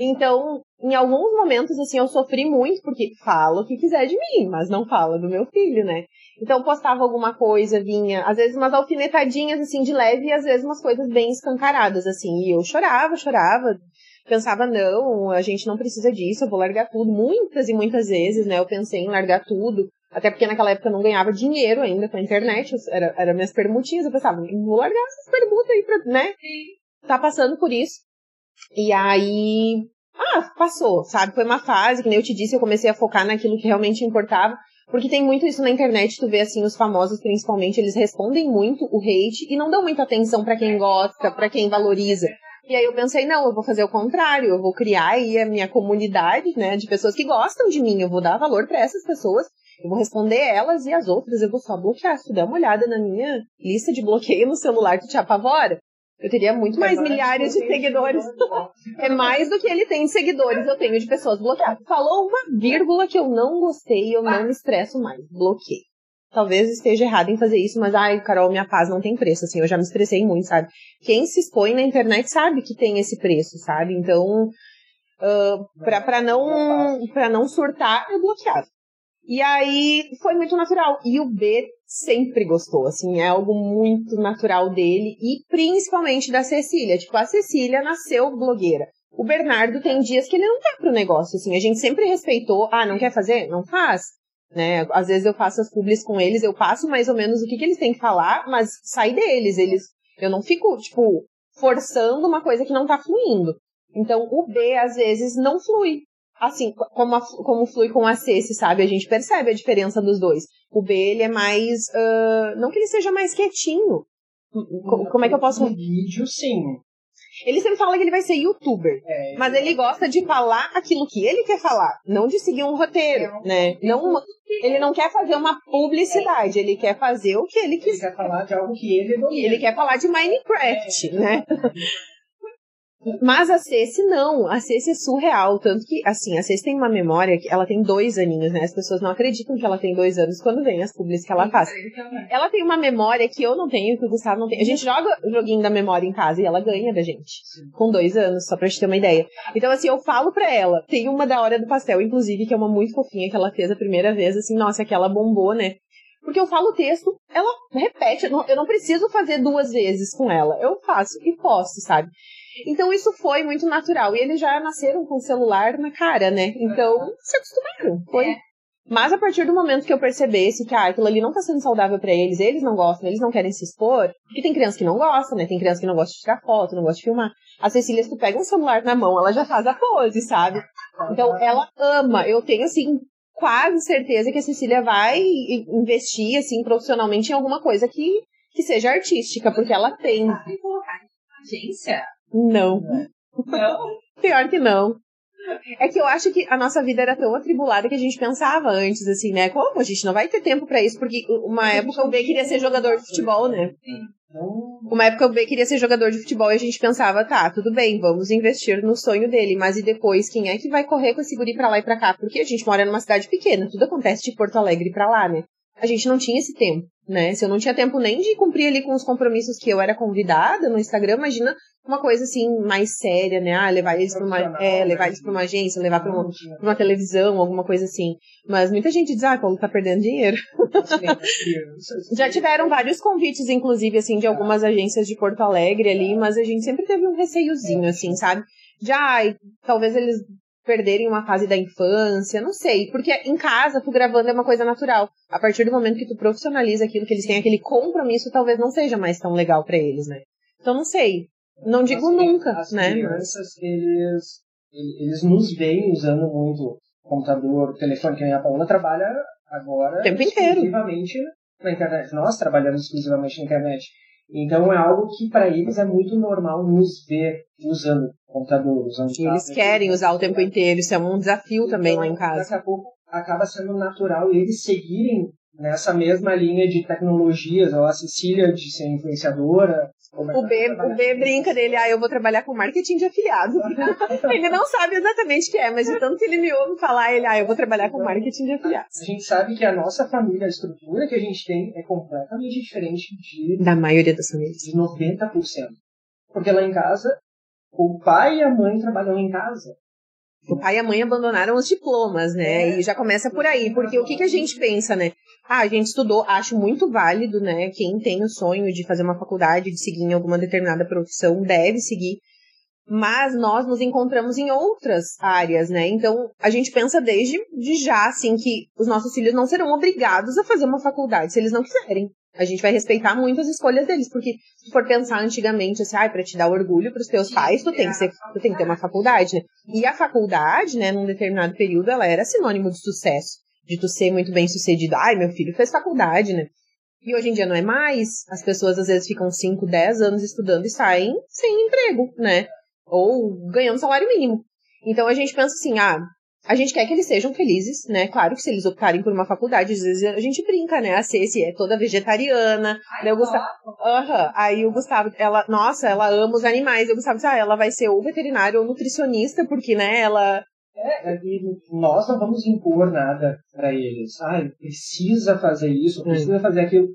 Então, em alguns momentos, assim, eu sofri muito, porque fala o que quiser de mim, mas não fala do meu filho, né? Então, postava alguma coisa, vinha, às vezes umas alfinetadinhas, assim, de leve, e às vezes umas coisas bem escancaradas, assim. E eu chorava, chorava, pensava, não, a gente não precisa disso, eu vou largar tudo. Muitas e muitas vezes, né, eu pensei em largar tudo. Até porque naquela época eu não ganhava dinheiro ainda com a internet, era, era minhas permutinhas, eu pensava, vou largar essas permutas aí pra, né? Tá passando por isso. E aí, ah, passou, sabe? Foi uma fase, que nem eu te disse, eu comecei a focar naquilo que realmente importava. Porque tem muito isso na internet, tu vê assim, os famosos principalmente, eles respondem muito o hate e não dão muita atenção para quem gosta, para quem valoriza. E aí eu pensei, não, eu vou fazer o contrário, eu vou criar aí a minha comunidade, né, de pessoas que gostam de mim, eu vou dar valor para essas pessoas eu vou responder elas e as outras eu vou só bloquear. Se tu der uma olhada na minha lista de bloqueio no celular, tu te apavora. Eu teria muito mais é milhares de seguidores. é mais do que ele tem de seguidores, eu tenho de pessoas bloqueadas. Falou uma vírgula que eu não gostei, eu não me estresso mais. Bloqueei. Talvez esteja errado em fazer isso, mas ai, Carol, minha paz não tem preço, assim, eu já me estressei muito, sabe? Quem se expõe na internet sabe que tem esse preço, sabe? Então, uh, pra, pra, não, pra não surtar, é bloqueado. E aí foi muito natural. E o B sempre gostou, assim, é algo muito natural dele e principalmente da Cecília. Tipo, a Cecília nasceu blogueira. O Bernardo tem dias que ele não tá pro negócio, assim. A gente sempre respeitou. Ah, não quer fazer? Não faz. Né? Às vezes eu faço as publis com eles, eu passo mais ou menos o que, que eles têm que falar, mas sai deles. Eles, eu não fico, tipo, forçando uma coisa que não tá fluindo. Então, o B, às vezes, não flui assim, como, a, como flui com a C, sabe? A gente percebe a diferença dos dois. O B, ele é mais. Uh, não que ele seja mais quietinho. Como é que eu posso. No vídeo, sim. Ele sempre fala que ele vai ser youtuber, é, mas ele gosta de falar aquilo que ele quer falar, não de seguir um roteiro, é, né? Não, ele não quer fazer uma publicidade, ele quer fazer o que ele quiser. Ele quer falar de algo que ele domina. Ele quer falar de Minecraft, é. né? Mas a Ceci não, a Ceci é surreal, tanto que, assim, a Ceci tem uma memória que ela tem dois aninhos, né? As pessoas não acreditam que ela tem dois anos quando vem as publis que ela faz. Ela tem uma memória que eu não tenho, que o Gustavo não tem. A gente joga o joguinho da memória em casa e ela ganha da gente. Com dois anos, só pra gente ter uma ideia. Então, assim, eu falo pra ela, tem uma da hora do pastel, inclusive, que é uma muito fofinha que ela fez a primeira vez, assim, nossa, aquela bombou, né? Porque eu falo o texto, ela repete, eu não preciso fazer duas vezes com ela. Eu faço e posto, sabe? Então isso foi muito natural. E eles já nasceram com o celular na cara, né? Então se acostumaram. Foi. É. Mas a partir do momento que eu percebesse que ah, aquilo ali não tá sendo saudável para eles, eles não gostam, eles não querem se expor, porque tem criança que não gosta, né? Tem criança que não gosta de tirar foto, não gosta de filmar. A Cecília, se tu pega um celular na mão, ela já faz a pose, sabe? Então ela ama. Eu tenho assim quase certeza que a Cecília vai investir assim profissionalmente em alguma coisa que que seja artística, porque ela tem. Agência? Não. Não? Pior que não. É que eu acho que a nossa vida era tão atribulada que a gente pensava antes, assim, né? Como a gente não vai ter tempo para isso? Porque uma época o B queria ser jogador de futebol, né? Uma época o B queria ser jogador de futebol e a gente pensava, tá, tudo bem, vamos investir no sonho dele, mas e depois quem é que vai correr com esse guri pra lá e pra cá? Porque a gente mora numa cidade pequena, tudo acontece de Porto Alegre pra lá, né? A gente não tinha esse tempo, né? Se eu não tinha tempo nem de cumprir ali com os compromissos que eu era convidada no Instagram, imagina uma coisa assim mais séria, né? Ah, levar eles para uma, é, levar eles para uma agência, levar para uma, uma, televisão, alguma coisa assim. Mas muita gente diz, ah, Paulo tá perdendo dinheiro. Já tiveram vários convites, inclusive, assim, de algumas agências de Porto Alegre ali, mas a gente sempre teve um receiozinho, assim, sabe? Já, talvez eles perderem uma fase da infância, não sei, porque em casa tu gravando é uma coisa natural. A partir do momento que tu profissionaliza aquilo, que eles têm aquele compromisso, talvez não seja mais tão legal para eles, né? Então não sei. Não digo as, nunca, as né? As crianças, eles, eles nos veem usando muito computador, telefone, que a Paula trabalha agora o tempo exclusivamente inteiro. na internet. Nós trabalhamos exclusivamente na internet. Então é algo que para eles é muito normal nos ver usando computador, usando Eles querem usar o tempo inteiro, isso é um desafio então, também lá em casa. Daqui a pouco acaba sendo natural eles seguirem nessa mesma linha de tecnologias, a Cecília de ser influenciadora, O B, o B brinca dele, ah, eu vou trabalhar com marketing de afiliado. ele não sabe exatamente o que é, mas de tanto que ele me ouve falar, ele, ah, eu vou trabalhar com marketing de afiliados. A gente sabe que a nossa família, a estrutura que a gente tem é completamente diferente de... Da maioria das famílias. De 90%. Porque lá em casa, o pai e a mãe trabalham em casa. O pai e a mãe abandonaram os diplomas, né? E já começa por aí, porque o que, que a gente pensa, né? Ah, a gente estudou, acho muito válido, né? Quem tem o sonho de fazer uma faculdade, de seguir em alguma determinada profissão, deve seguir. Mas nós nos encontramos em outras áreas, né? Então, a gente pensa desde de já, assim, que os nossos filhos não serão obrigados a fazer uma faculdade se eles não quiserem. A gente vai respeitar muito as escolhas deles, porque se for pensar antigamente assim, ah, para te dar orgulho para os teus pais, tu tem que ser, tu tem que ter uma faculdade, né? E a faculdade, né, num determinado período, ela era sinônimo de sucesso, de tu ser muito bem sucedido. Ai, meu filho fez faculdade, né? E hoje em dia não é mais. As pessoas às vezes ficam 5, 10 anos estudando e saem sem emprego, né? Ou ganhando salário mínimo. Então a gente pensa assim, ah, a gente quer que eles sejam felizes, né? Claro que se eles optarem por uma faculdade, às vezes a gente brinca, né? A Ceci é toda vegetariana. Ai, né? o Gustavo, uhum. Aí o Gustavo, ela, nossa, ela ama os animais. E o Gustavo disse, ah, ela vai ser ou veterinária ou nutricionista, porque, né, ela. É, nós não vamos impor nada para eles. Ah, precisa fazer isso, precisa hum. fazer aquilo.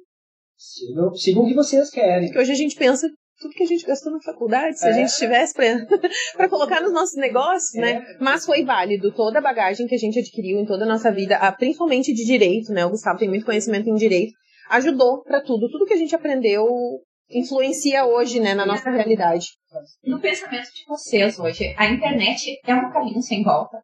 Sigam, sigam o que vocês querem. Porque hoje a gente pensa tudo que a gente gastou na faculdade, se é. a gente tivesse para colocar nos nossos negócios, né? é. né? Mas foi válido toda a bagagem que a gente adquiriu em toda a nossa vida, principalmente de direito, né? O Gustavo tem muito conhecimento em direito, ajudou para tudo. Tudo que a gente aprendeu influencia hoje, né, na nossa realidade. No pensamento de vocês hoje, a internet é um caminho sem volta?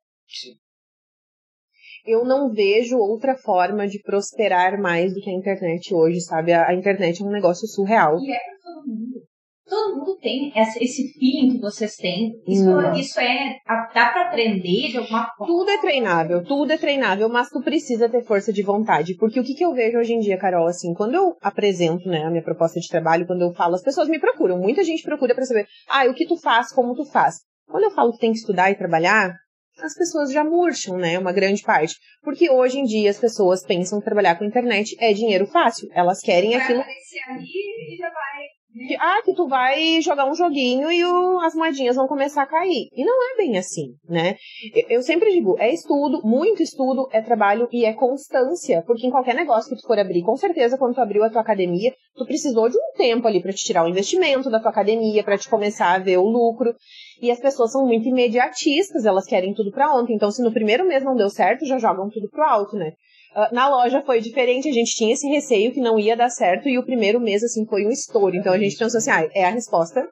Eu não vejo outra forma de prosperar mais do que a internet hoje, sabe? A, a internet é um negócio surreal. E é para todo mundo todo mundo tem esse feeling que vocês têm. Isso, isso é. dá para aprender de alguma forma. Tudo é treinável, tudo é treinável, mas tu precisa ter força de vontade. Porque o que, que eu vejo hoje em dia, Carol, assim, quando eu apresento né, a minha proposta de trabalho, quando eu falo, as pessoas me procuram. Muita gente procura para saber, ah, o que tu faz, como tu faz. Quando eu falo que tem que estudar e trabalhar, as pessoas já murcham, né? Uma grande parte. Porque hoje em dia as pessoas pensam que trabalhar com internet é dinheiro fácil. Elas querem vai aquilo. Ali e já vai que, ah, que tu vai jogar um joguinho e o, as moedinhas vão começar a cair. E não é bem assim, né? Eu, eu, sempre digo, é estudo, muito estudo, é trabalho e é constância. Porque em qualquer negócio que tu for abrir, com certeza, quando tu abriu a tua academia, tu precisou de um tempo ali para te tirar o investimento da tua academia, para te começar a ver o lucro. E as pessoas são muito imediatistas, elas querem tudo para ontem. Então, se no primeiro mês não deu certo, já jogam tudo pro alto, né? Uh, na loja foi diferente, a gente tinha esse receio que não ia dar certo e o primeiro mês, assim, foi um estouro. Então a gente pensou assim, ah, é a resposta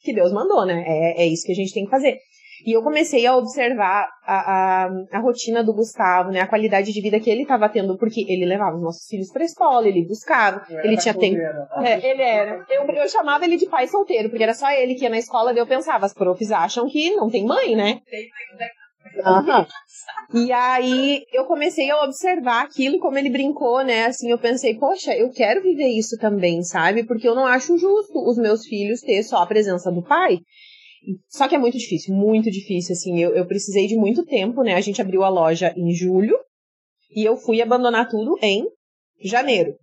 que Deus mandou, né? É, é isso que a gente tem que fazer. E eu comecei a observar a, a, a rotina do Gustavo, né? A qualidade de vida que ele estava tendo, porque ele levava os nossos filhos para a escola, ele buscava, ele tinha tempo. É, ele era. Eu, eu chamava ele de pai solteiro, porque era só ele que ia na escola, daí eu pensava, as profs acham que não tem mãe, né? Tem mãe, né? Uhum. E aí eu comecei a observar aquilo, como ele brincou, né? Assim, eu pensei, poxa, eu quero viver isso também, sabe? Porque eu não acho justo os meus filhos ter só a presença do pai. Só que é muito difícil, muito difícil, assim. Eu, eu precisei de muito tempo, né? A gente abriu a loja em julho e eu fui abandonar tudo em janeiro.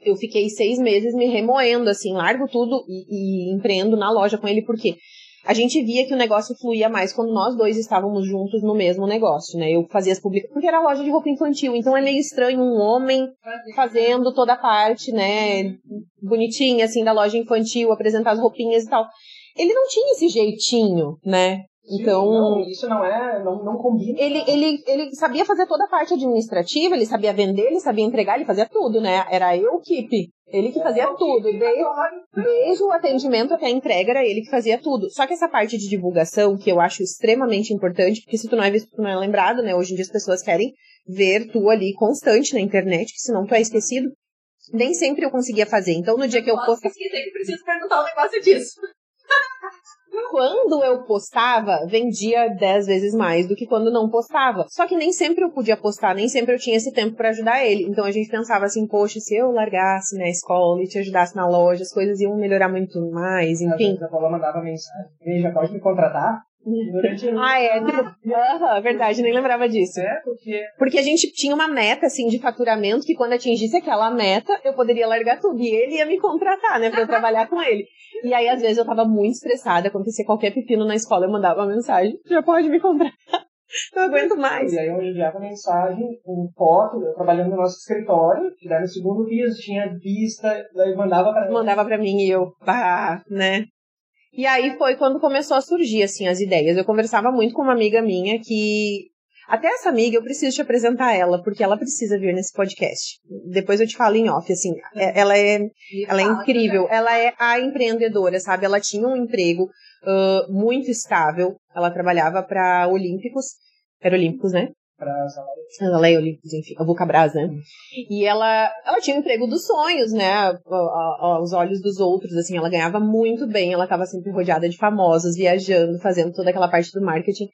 Eu fiquei seis meses me remoendo, assim, largo tudo e, e empreendo na loja com ele, porque a gente via que o negócio fluía mais quando nós dois estávamos juntos no mesmo negócio, né? Eu fazia as publicações, porque era loja de roupa infantil, então é meio estranho um homem fazendo toda a parte, né, bonitinha, assim, da loja infantil, apresentar as roupinhas e tal. Ele não tinha esse jeitinho, né? Então. Não, isso não é. Não, não combina. Ele, ele, ele sabia fazer toda a parte administrativa, ele sabia vender, ele sabia entregar, ele fazia tudo, né? Era eu, o Kip. Ele que fazia tudo. Desde, desde o atendimento até a entrega, era ele que fazia tudo. Só que essa parte de divulgação, que eu acho extremamente importante, porque se tu não é visto, tu não é lembrado, né? Hoje em dia as pessoas querem ver tu ali constante na internet, que senão tu é esquecido. Nem sempre eu conseguia fazer. Então, no dia que eu postei. que preciso perguntar um negócio disso. Quando eu postava, vendia 10 vezes mais do que quando não postava. Só que nem sempre eu podia postar, nem sempre eu tinha esse tempo para ajudar ele. Então a gente pensava assim, poxa, se eu largasse na escola e te ajudasse na loja, as coisas iam melhorar muito mais, enfim. A Paula mandava mensagem, já pode me contratar? Durante ah, é. Uhum, verdade, nem lembrava disso. É, porque... Porque a gente tinha uma meta, assim, de faturamento, que quando atingisse aquela meta, eu poderia largar tudo. E ele ia me contratar, né, pra eu trabalhar com ele. E aí, às vezes, eu tava muito estressada, acontecia qualquer pepino na escola, eu mandava uma mensagem, já pode me comprar. Não aguento mais. E aí eu enviava mensagem com foto, eu trabalhando no nosso escritório, que daí no segundo piso tinha vista, daí mandava pra Mandava pra mim e eu, pá, né? E aí foi quando começou a surgir, assim, as ideias. Eu conversava muito com uma amiga minha que até essa amiga, eu preciso te apresentar ela, porque ela precisa vir nesse podcast. Depois eu te falo em off, assim, é, ela é, ela é incrível. Ela é a empreendedora, sabe? Ela tinha um emprego uh, muito estável. Ela trabalhava para Olímpicos. Era Olímpicos, né? pra Ela é Olímpicos, enfim, a Vulcabras, né? E ela, ela tinha o emprego dos sonhos, né? Aos olhos dos outros, assim, ela ganhava muito bem, ela estava sempre rodeada de famosos, viajando, fazendo toda aquela parte do marketing.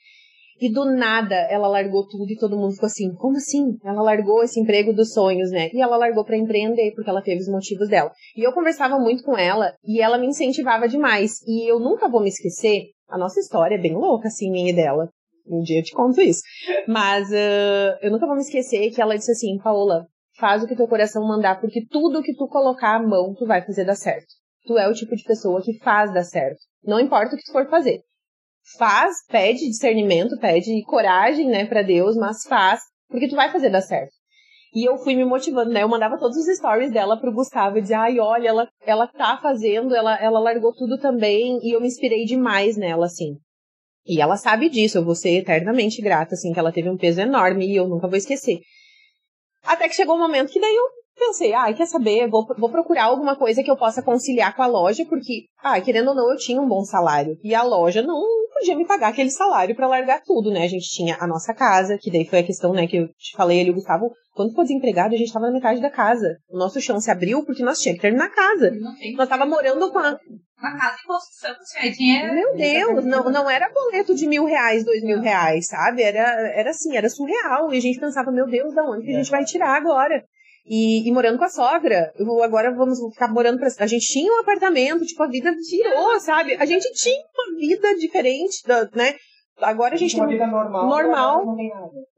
E do nada ela largou tudo e todo mundo ficou assim: como assim? Ela largou esse emprego dos sonhos, né? E ela largou para empreender porque ela teve os motivos dela. E eu conversava muito com ela e ela me incentivava demais. E eu nunca vou me esquecer. A nossa história é bem louca, assim, minha e dela. Um dia eu te conto isso. Mas uh, eu nunca vou me esquecer que ela disse assim: Paola, faz o que teu coração mandar, porque tudo que tu colocar a mão, tu vai fazer dar certo. Tu é o tipo de pessoa que faz dar certo. Não importa o que tu for fazer faz, pede discernimento, pede coragem, né, para Deus, mas faz, porque tu vai fazer dar certo. E eu fui me motivando, né? Eu mandava todos os stories dela pro Gustavo e dizia, ai, olha, ela, ela tá fazendo, ela, ela largou tudo também, e eu me inspirei demais nela, assim. E ela sabe disso, eu vou ser eternamente grata, assim, que ela teve um peso enorme e eu nunca vou esquecer. Até que chegou um momento que daí eu pensei, ah, quer saber, vou, vou procurar alguma coisa que eu possa conciliar com a loja, porque, ah, querendo ou não, eu tinha um bom salário. E a loja não podia me pagar aquele salário para largar tudo, né? A gente tinha a nossa casa, que daí foi a questão, né, que eu te falei ali, o Gustavo, quando ficou desempregado, a gente tava na metade da casa. O nosso chão se abriu porque nós tínhamos que terminar a casa. Nós tava morando com a... Uma casa em construção, tinha dinheiro. Meu Deus, não, não era boleto de mil reais, dois mil reais, sabe? Era, era assim, era surreal. E a gente pensava, meu Deus, da onde que a gente vai tirar agora? E, e, morando com a sogra. Eu, agora vamos ficar morando pra. A gente tinha um apartamento, tipo, a vida virou, sabe? A gente tinha uma vida diferente, da, né? Agora a gente uma tem vida normal. normal não,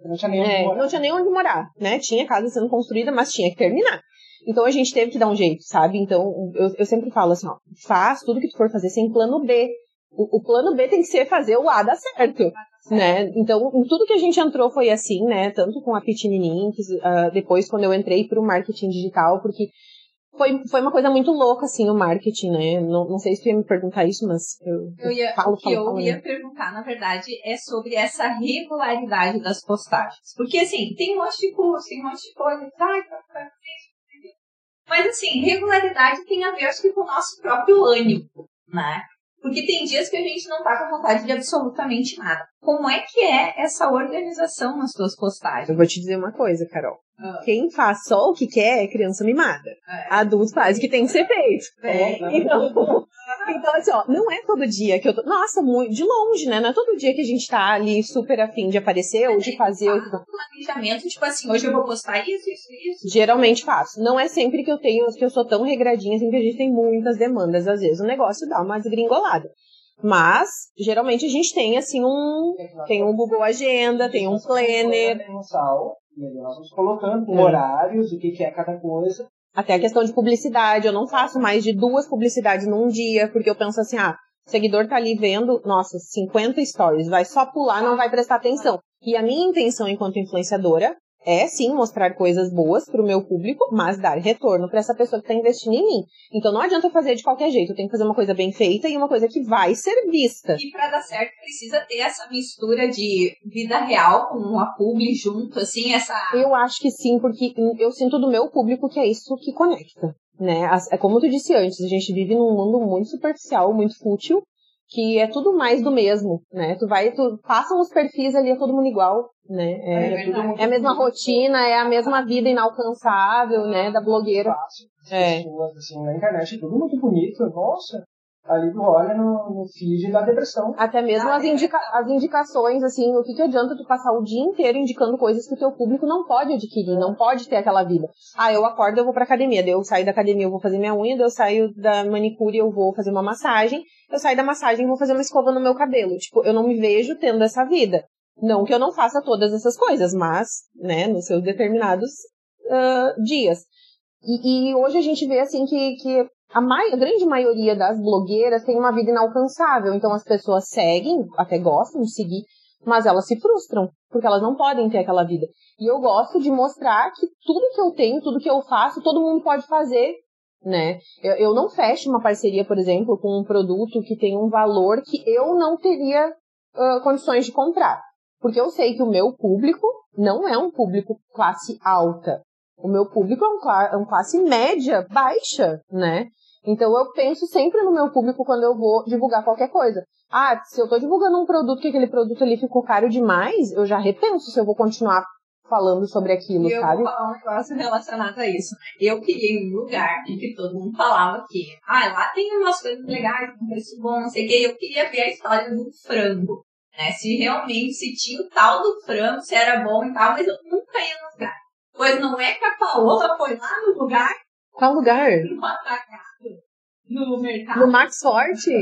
não tinha nem onde é, morar. Não tinha nem onde morar, né? Tinha casa sendo construída, mas tinha que terminar. Então a gente teve que dar um jeito, sabe? Então eu, eu sempre falo assim, ó, faz tudo que tu for fazer sem plano B. O, o plano B tem que ser fazer o A dar certo né? Então, tudo que a gente entrou foi assim, né? Tanto com a Pitininim, uh, depois quando eu entrei para o marketing digital, porque foi, foi uma coisa muito louca, assim, o marketing, né? Não, não sei se tu ia me perguntar isso, mas eu, eu ia, falo, O que eu falo, ia né? perguntar, na verdade, é sobre essa regularidade das postagens. Porque, assim, tem um monte de curso, tem um monte de coisa, tá, tá, tá mas, assim, regularidade tem a ver, acho que, com o nosso próprio ânimo, né? Porque tem dias que a gente não tá com vontade de absolutamente nada. Como é que é essa organização nas suas postagens? Eu vou te dizer uma coisa, Carol. Ah. Quem faz só o que quer é criança mimada. É. Adulto faz o que tem que ser feito. É. Então, então, assim, ó, não é todo dia que eu tô. Nossa, muito de longe, né? Não é todo dia que a gente tá ali super afim de aparecer ou de fazer o. planejamento, tipo assim, hoje eu vou postar isso, isso, isso. Geralmente faço. Não é sempre que eu tenho, que eu sou tão regradinha assim que a gente tem muitas demandas. Às vezes o negócio dá uma gringolada. Mas, geralmente a gente tem, assim, um. Tem um Google Agenda, tem um planner. Nós vamos colocando é. horários, o que, que é cada coisa. Até a questão de publicidade. Eu não faço mais de duas publicidades num dia, porque eu penso assim, ah, o seguidor tá ali vendo, nossa, 50 stories, vai só pular, não vai prestar atenção. E a minha intenção enquanto influenciadora é sim mostrar coisas boas para o meu público, mas dar retorno para essa pessoa que está investindo em mim. Então não adianta fazer de qualquer jeito, eu tenho que fazer uma coisa bem feita e uma coisa que vai ser vista. E para dar certo precisa ter essa mistura de vida real com uma publi junto, assim, essa. Eu acho que sim, porque eu sinto do meu público que é isso que conecta. Né? É como tu disse antes, a gente vive num mundo muito superficial, muito fútil, que é tudo mais do mesmo, né? Tu vai, tu passam os perfis ali, é todo mundo igual, né? É, é, é a mesma rotina, é a mesma vida inalcançável, né, da blogueira. Fácil. É. Pessoas, assim, na internet, é tudo muito bonito, nossa, ali tu olha no, no feed da depressão. Até mesmo as, indica as indicações, assim, o que, que adianta tu passar o dia inteiro indicando coisas que o teu público não pode adquirir, não pode ter aquela vida. Ah, eu acordo, eu vou pra academia, daí eu saio da academia, eu vou fazer minha unha, daí eu saio da manicure, eu vou fazer uma massagem, eu saio da massagem e vou fazer uma escova no meu cabelo. Tipo, eu não me vejo tendo essa vida. Não que eu não faça todas essas coisas, mas, né, nos seus determinados uh, dias. E, e, hoje a gente vê, assim, que, que a, mai, a grande maioria das blogueiras tem uma vida inalcançável, então as pessoas seguem, até gostam de seguir, mas elas se frustram, porque elas não podem ter aquela vida. E eu gosto de mostrar que tudo que eu tenho, tudo que eu faço, todo mundo pode fazer, né? Eu, eu não fecho uma parceria, por exemplo, com um produto que tem um valor que eu não teria uh, condições de comprar. Porque eu sei que o meu público não é um público classe alta. O meu público é um, é um classe média, baixa, né? Então eu penso sempre no meu público quando eu vou divulgar qualquer coisa. Ah, se eu tô divulgando um produto que aquele produto ali ficou caro demais, eu já repenso se eu vou continuar falando sobre aquilo, eu sabe? vou falar um negócio relacionado a isso. Eu queria um lugar em que todo mundo falava que, ah, lá tem umas coisas legais, um preço bom, não sei o quê. Eu queria ver a história do frango, né? Se realmente, se tinha o tal do frango, se era bom e tal, mas eu nunca ia no lugar. Pois não é que a Paola foi lá no lugar? Qual lugar? No atacado. No mercado. No Max Forte?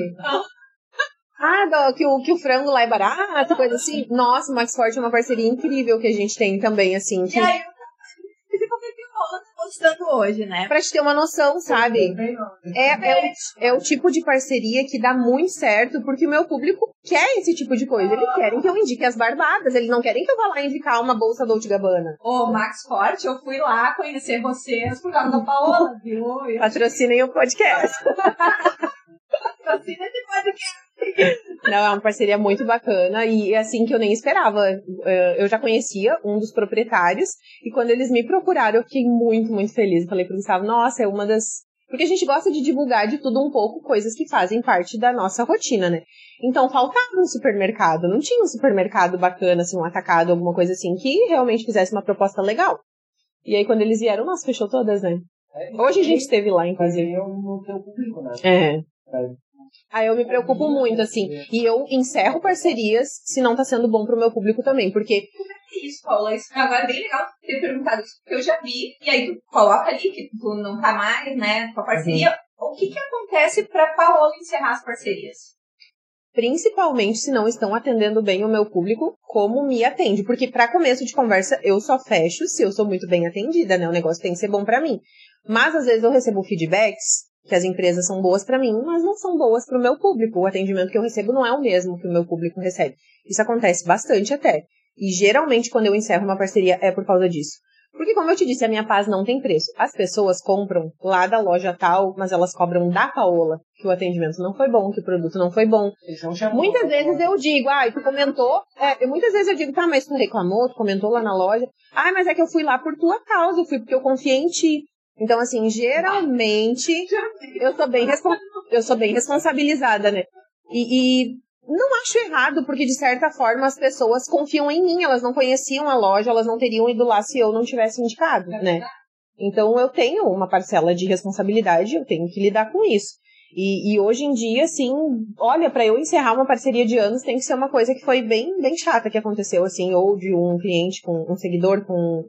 Ah, do, que, o, que o frango lá é barato, coisa assim. Nossa, o Max Forte é uma parceria incrível que a gente tem também, assim. Que... E aí postando hoje, né? Pra te ter uma noção, sabe? É, é, o, é o tipo de parceria que dá muito certo, porque o meu público quer esse tipo de coisa. Eles querem que eu indique as barbadas, eles não querem que eu vá lá indicar uma bolsa Dolce Gabbana. Ô, Max Forte, eu fui lá conhecer vocês por causa da Paola, viu? Patrocinem o podcast. Patrocina esse podcast. Não, é uma parceria muito bacana e assim que eu nem esperava. Eh, eu já conhecia um dos proprietários e quando eles me procuraram eu fiquei muito, muito feliz. Eu falei pro Gustavo, nossa, é uma das. Porque a gente gosta de divulgar de tudo um pouco coisas que fazem parte da nossa rotina, né? Então faltava um supermercado, não tinha um supermercado bacana, assim, um atacado, alguma coisa assim, que realmente fizesse uma proposta legal. E aí quando eles vieram, nossa, fechou todas, né? É, Hoje a gente esteve lá, inclusive. Fazer no teu público, né? É. É. Aí eu me preocupo muito, assim. E eu encerro parcerias se não tá sendo bom pro meu público também. Porque Isso, Paula, isso agora é bem legal ter perguntado isso, porque eu já vi, e aí tu coloca ali que tu não tá mais, né, com a parceria. O que que acontece pra Paola encerrar as parcerias? principalmente se não estão atendendo bem o meu público, como me atende. Porque para começo de conversa, eu só fecho se eu sou muito bem atendida, né? O negócio tem que ser bom para mim. Mas às vezes eu recebo feedbacks que as empresas são boas para mim, mas não são boas para o meu público. O atendimento que eu recebo não é o mesmo que o meu público recebe. Isso acontece bastante até. E geralmente quando eu encerro uma parceria é por causa disso. Porque, como eu te disse, a minha paz não tem preço. As pessoas compram lá da loja tal, mas elas cobram da Paola que o atendimento não foi bom, que o produto não foi bom. Eles não Muitas vezes eu digo, ai, tu comentou. É, muitas vezes eu digo, tá, mas tu reclamou, tu comentou lá na loja. Ai, mas é que eu fui lá por tua causa, eu fui porque eu confiei em ti. Então, assim, geralmente eu sou bem, eu sou bem responsabilizada, né? E, e não acho errado, porque de certa forma as pessoas confiam em mim, elas não conheciam a loja, elas não teriam ido lá se eu não tivesse indicado, né? Então eu tenho uma parcela de responsabilidade, eu tenho que lidar com isso. E, e hoje em dia, assim, olha, para eu encerrar uma parceria de anos tem que ser uma coisa que foi bem, bem chata que aconteceu, assim, ou de um cliente com um seguidor com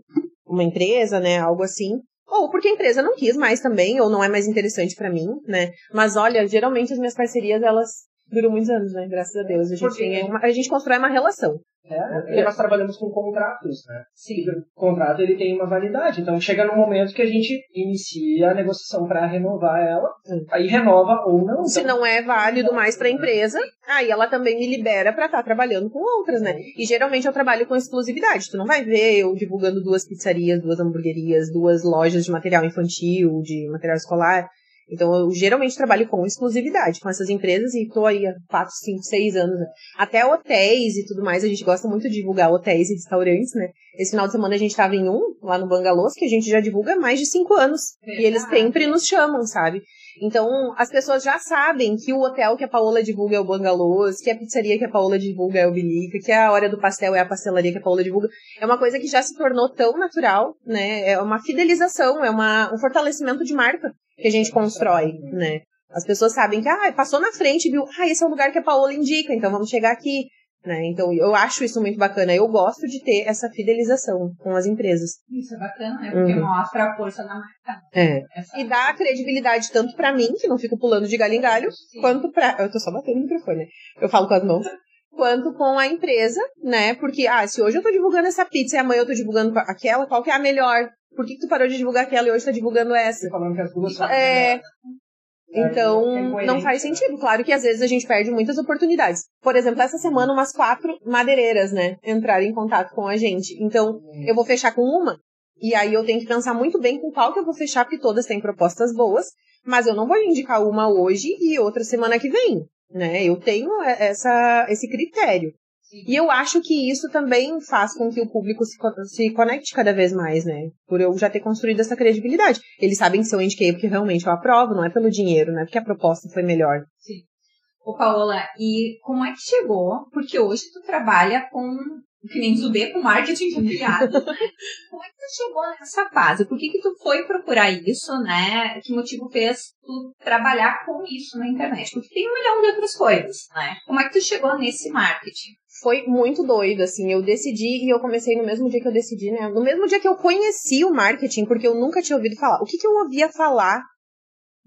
uma empresa, né, algo assim. Ou porque a empresa não quis mais também, ou não é mais interessante para mim, né? Mas olha, geralmente as minhas parcerias, elas duram muitos anos, né? Graças a Deus. A gente, tem uma, a gente constrói uma relação. É, porque nós trabalhamos com contratos, né? Sim. O contrato ele tem uma validade, então chega no momento que a gente inicia a negociação para renovar ela, Sim. aí renova ou não. Se então- não é válido mais para a empresa, aí ela também me libera para estar trabalhando com outras, né? E geralmente eu trabalho com exclusividade. Tu não vai ver eu divulgando duas pizzarias, duas hamburguerias, duas lojas de material infantil, de material escolar. Então eu geralmente trabalho com exclusividade com essas empresas e tô aí há 4, 5, 6 anos. né? Até hotéis e tudo mais, a gente gosta muito de divulgar hotéis e restaurantes, né? Esse final de semana a gente tava em um, lá no Bangalôs, que a gente já divulga há mais de 5 anos. E eles Verdade. sempre nos chamam, sabe? Então, as pessoas já sabem que o hotel que a Paola divulga é o Bangalôs, que a pizzaria que a Paola divulga é o Bilica, que a hora do pastel é a pastelaria que a Paola divulga. É uma coisa que já se tornou tão natural, né? É uma fidelização, é uma, um fortalecimento de marca que a gente constrói, né? As pessoas sabem que, ah, passou na frente, viu? Ah, esse é o lugar que a Paola indica, então vamos chegar aqui, né? Então, eu acho isso muito bacana. Eu gosto de ter essa fidelização com as empresas. Isso é bacana, né? Porque Uhum. mostra a força da marca. É. Essa- E dá credibilidade tanto pra mim, que não fico pulando de galho em galho, Sim. quanto pra. Eu tô só batendo no microfone, né? Eu falo com as mãos. Quanto com a empresa, né? Porque, ah, se hoje eu tô divulgando essa pizza e amanhã eu tô divulgando aquela, qual que é a melhor? Por que, que tu parou de divulgar aquela e hoje tá divulgando essa? Falando que as duas são É. Então, não faz sentido. Claro que às vezes a gente perde muitas oportunidades. Por exemplo, essa semana umas quatro madeireiras, né, entraram em contato com a gente. Então, eu vou fechar com uma, e aí eu tenho que pensar muito bem com qual que eu vou fechar, porque todas têm propostas boas, mas eu não vou indicar uma hoje e outra semana que vem, né? Eu tenho essa, esse critério. E eu acho que isso também faz com que o público se, se conecte cada vez mais, né? Por eu já ter construído essa credibilidade. Eles sabem que se eu indiquei porque realmente eu aprovo, não é pelo dinheiro, não é porque a proposta foi melhor. Sim. Ô, Paola, e como é que chegou? Porque hoje tu trabalha com que nem Zubê com marketing de afiliado. Como é que tu chegou nessa fase? Por que que tu foi procurar isso, né? Que motivo fez tu trabalhar com isso na internet? Porque tem um milhão de outras coisas, né? Como é que tu chegou nesse marketing? Foi muito doido, assim. Eu decidi e eu comecei no mesmo dia que eu decidi, né? No mesmo dia que eu conheci o marketing, porque eu nunca tinha ouvido falar. O que que eu ouvia falar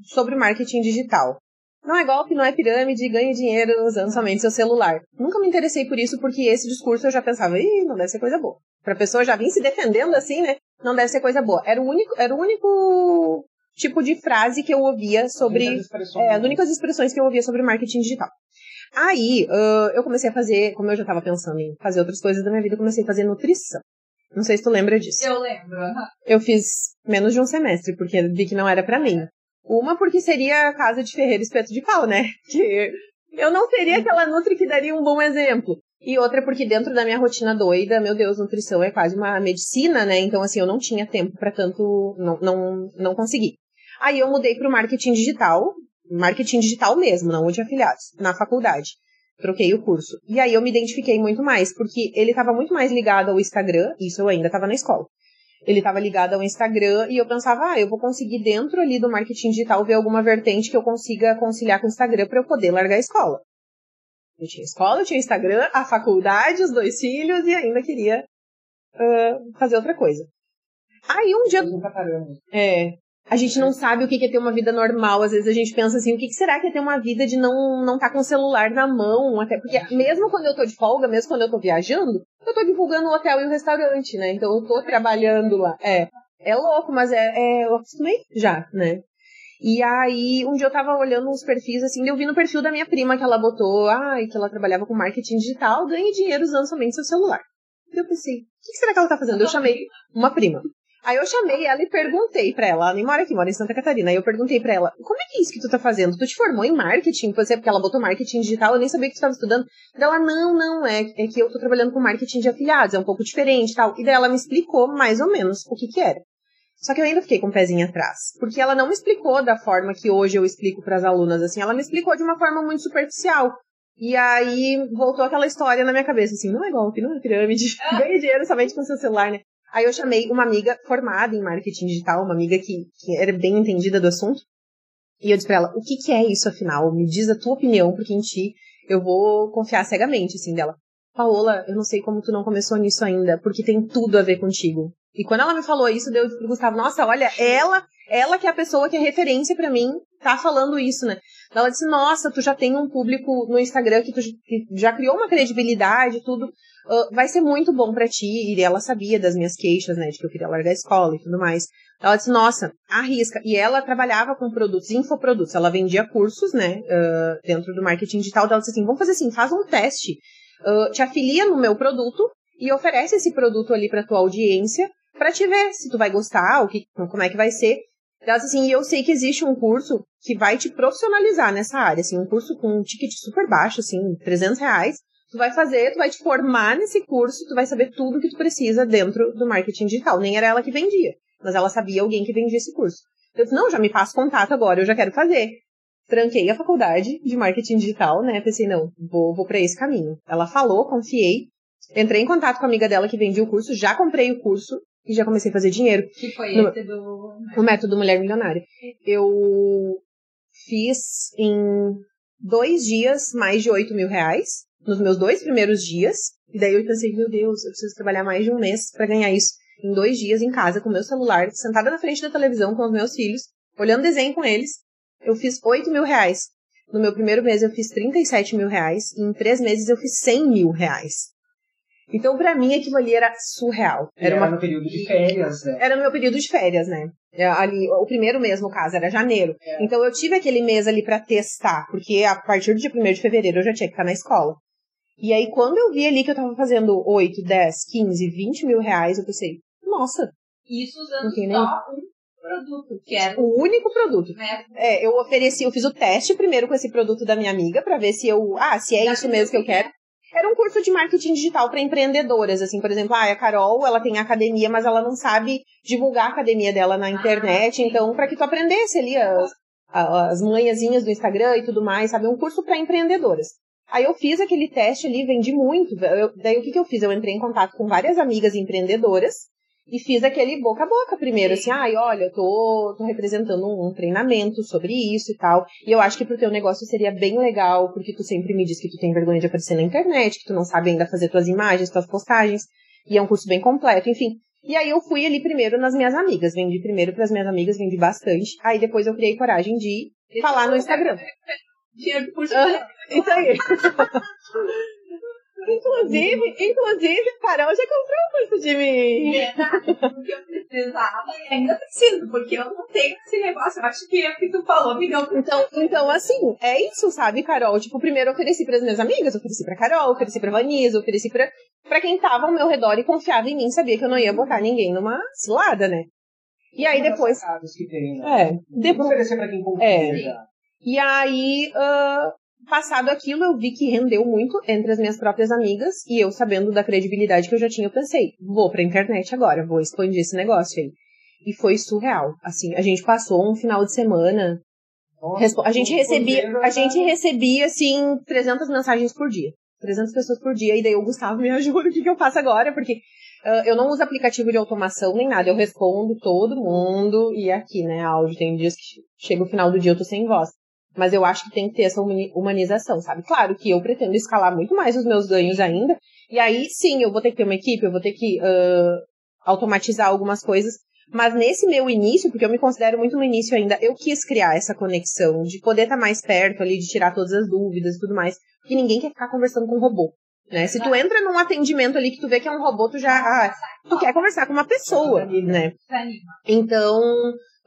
sobre marketing digital? Não é golpe, não é pirâmide, ganhe dinheiro usando somente seu celular. Nunca me interessei por isso, porque esse discurso eu já pensava, ih, não deve ser coisa boa. Pra pessoa já vir se defendendo assim, né? Não deve ser coisa boa. Era o único, era o único tipo de frase que eu ouvia sobre. É, as únicas expressões que eu ouvia sobre marketing digital. Aí, uh, eu comecei a fazer, como eu já estava pensando em fazer outras coisas da minha vida, eu comecei a fazer nutrição. Não sei se tu lembra disso. Eu lembro. Eu fiz menos de um semestre, porque vi que não era para mim. Uma porque seria a casa de Ferreira Espeto de Pau, né? Que eu não seria aquela Nutri que daria um bom exemplo. E outra porque dentro da minha rotina doida, meu Deus, nutrição é quase uma medicina, né? Então, assim, eu não tinha tempo para tanto, não, não, não consegui. Aí eu mudei para o marketing digital, marketing digital mesmo, não o de afiliados, na faculdade. Troquei o curso. E aí eu me identifiquei muito mais, porque ele estava muito mais ligado ao Instagram, isso eu ainda estava na escola ele estava ligado ao Instagram e eu pensava, ah, eu vou conseguir dentro ali do marketing digital ver alguma vertente que eu consiga conciliar com o Instagram para eu poder largar a escola. Eu tinha escola, eu tinha Instagram, a faculdade, os dois filhos e ainda queria uh, fazer outra coisa. Aí um dia. É, a gente não sabe o que é ter uma vida normal. Às vezes a gente pensa assim, o que será que é ter uma vida de não não estar tá com o celular na mão? Até porque mesmo quando eu tô de folga, mesmo quando eu tô viajando, eu tô divulgando o hotel e o restaurante, né? Então eu tô trabalhando lá. É, é louco, mas é, é eu acostumei já, né? E aí, um dia eu tava olhando uns perfis, assim, eu vi no perfil da minha prima que ela botou, ai, ah, que ela trabalhava com marketing digital, ganha dinheiro usando somente seu celular. E eu pensei, o que será que ela tá fazendo? Eu chamei uma prima. Aí eu chamei ela e perguntei para ela, ela nem mora aqui, mora em Santa Catarina. Aí eu perguntei para ela, como é que é isso que tu tá fazendo? Tu te formou em marketing? Você, porque ela botou marketing digital, eu nem sabia que tu estava estudando. E ela, não, não, é, é que eu tô trabalhando com marketing de afiliados, é um pouco diferente tal. E daí ela me explicou mais ou menos o que que era. Só que eu ainda fiquei com o um pezinho atrás, porque ela não me explicou da forma que hoje eu explico para as alunas, assim, ela me explicou de uma forma muito superficial. E aí voltou aquela história na minha cabeça, assim, não é golpe, não é pirâmide, ganhe dinheiro somente com seu celular, né? Aí eu chamei uma amiga formada em marketing digital, uma amiga que, que era bem entendida do assunto. E eu disse pra ela, o que, que é isso afinal? Me diz a tua opinião, porque em ti eu vou confiar cegamente, assim, dela. Paola, eu não sei como tu não começou nisso ainda, porque tem tudo a ver contigo. E quando ela me falou isso, deu pro Gustavo, nossa, olha, ela, ela que é a pessoa que é referência para mim, tá falando isso, né? Ela disse, nossa, tu já tem um público no Instagram que tu já criou uma credibilidade, tudo uh, vai ser muito bom para ti. E ela sabia das minhas queixas, né, de que eu queria largar a escola e tudo mais. Ela disse, nossa, arrisca. E ela trabalhava com produtos, infoprodutos. Ela vendia cursos, né, uh, dentro do marketing digital. Ela disse assim, vamos fazer assim, faz um teste. Uh, te afilia no meu produto e oferece esse produto ali para tua audiência para te ver se tu vai gostar, o que, como é que vai ser. Ela disse assim, eu sei que existe um curso que vai te profissionalizar nessa área, assim, um curso com um ticket super baixo, assim, 300 reais, Tu vai fazer, tu vai te formar nesse curso, tu vai saber tudo o que tu precisa dentro do marketing digital. Nem era ela que vendia, mas ela sabia alguém que vendia esse curso. Eu disse, não, já me passa contato agora, eu já quero fazer. Tranquei a faculdade de marketing digital, né? Pensei, não, vou, vou para esse caminho. Ela falou, confiei, entrei em contato com a amiga dela que vendia o curso, já comprei o curso e já comecei a fazer dinheiro. Que foi no, esse do... O método Mulher Milionária. Eu fiz em dois dias mais de 8 mil reais nos meus dois primeiros dias. E daí eu pensei, meu Deus, eu preciso trabalhar mais de um mês para ganhar isso. Em dois dias em casa, com meu celular, sentada na frente da televisão com os meus filhos, olhando desenho com eles, eu fiz 8 mil reais. No meu primeiro mês eu fiz 37 mil reais. E em três meses eu fiz 100 mil reais. Então, pra mim, aquilo ali era surreal. Era, Era uma no período de férias, né? era no meu período de férias, né? É, Ali, o primeiro mês, no caso, era janeiro. É. Então eu tive aquele mês ali pra testar, porque a partir do dia 1 de fevereiro eu já tinha que estar na escola. E aí, quando eu vi ali que eu tava fazendo 8, 10, 15, 20 mil reais, eu pensei, nossa, Isso usando só um produto, que era o único produto. né, É, eu ofereci, eu fiz o teste primeiro com esse produto da minha amiga pra ver se eu, ah, se é Da isso mesmo que eu quero. Era um curso de marketing digital pra empreendedoras, assim, por exemplo, ah, a Carol, ela tem academia, mas ela não sabe divulgar a academia dela na internet, sim. então pra que tu aprendesse ali as, as manhãzinhas do Instagram e tudo mais, sabe, um curso pra empreendedoras. Aí eu fiz aquele teste ali, vendi muito. Eu- daí o que que eu fiz? Eu entrei em contato com várias amigas empreendedoras e fiz aquele boca a boca primeiro, assim, ai, olha, eu tô, tô representando um, treinamento sobre isso e tal. E eu acho que pro teu negócio seria bem legal, porque tu sempre me diz que tu tem vergonha de aparecer na internet, que tu não sabe ainda fazer tuas imagens, tuas postagens, e é um curso bem completo, enfim. E aí eu fui ali primeiro nas minhas amigas, vendi primeiro pras minhas amigas, vendi bastante. Aí depois eu criei coragem de falar no Instagram. Dinheiro. Ah, Isso aí. inclusive, inclusive, a Carol já comprou um curso de mim. Verdade, porque eu precisava e ainda preciso, porque eu não tenho esse negócio. Eu acho que é o que tu falou me deu Então, então, assim, é isso, sabe, Carol? Tipo, primeiro eu ofereci pras minhas amigas, ofereci pra Carol, ofereci pra Vanisa, ofereci pra, pra quem tava ao meu redor e confiava em mim, sabia que eu não ia botar ninguém numa cilada, né? E aí depois. que tem, né? É, que depois. oferecer pra quem confia É. E aí, ah, passado aquilo, eu vi que rendeu muito entre as minhas próprias amigas, e eu sabendo da credibilidade que eu já tinha, eu pensei, vou pra internet agora, vou expandir esse negócio aí. E foi surreal. Assim, a gente passou um final de semana Nossa, a gente recebia, a gente recebia assim 300 mensagens por dia. 300 pessoas por dia e daí o Gustavo me ajuda o que que eu faço agora, porque ah, eu não uso aplicativo de automação nem nada, eu respondo todo mundo e aqui, né, áudio, tem dias que chega o final do dia eu tô sem voz. Mas eu acho que tem que ter essa humani- humanização, sabe? Claro que eu pretendo escalar muito mais os meus ganhos ainda, e aí sim, eu vou ter que ter uma equipe, eu vou ter que ah, automatizar algumas coisas, mas nesse meu início, porque eu me considero muito no início ainda, eu quis criar essa conexão de poder estar mais perto ali, de tirar todas as dúvidas e tudo mais. Porque ninguém quer ficar conversando com um robô. Né? Se tu entra num atendimento ali que tu vê que é um robô, tu já. Ah, tu quer conversar com uma pessoa, né? Então,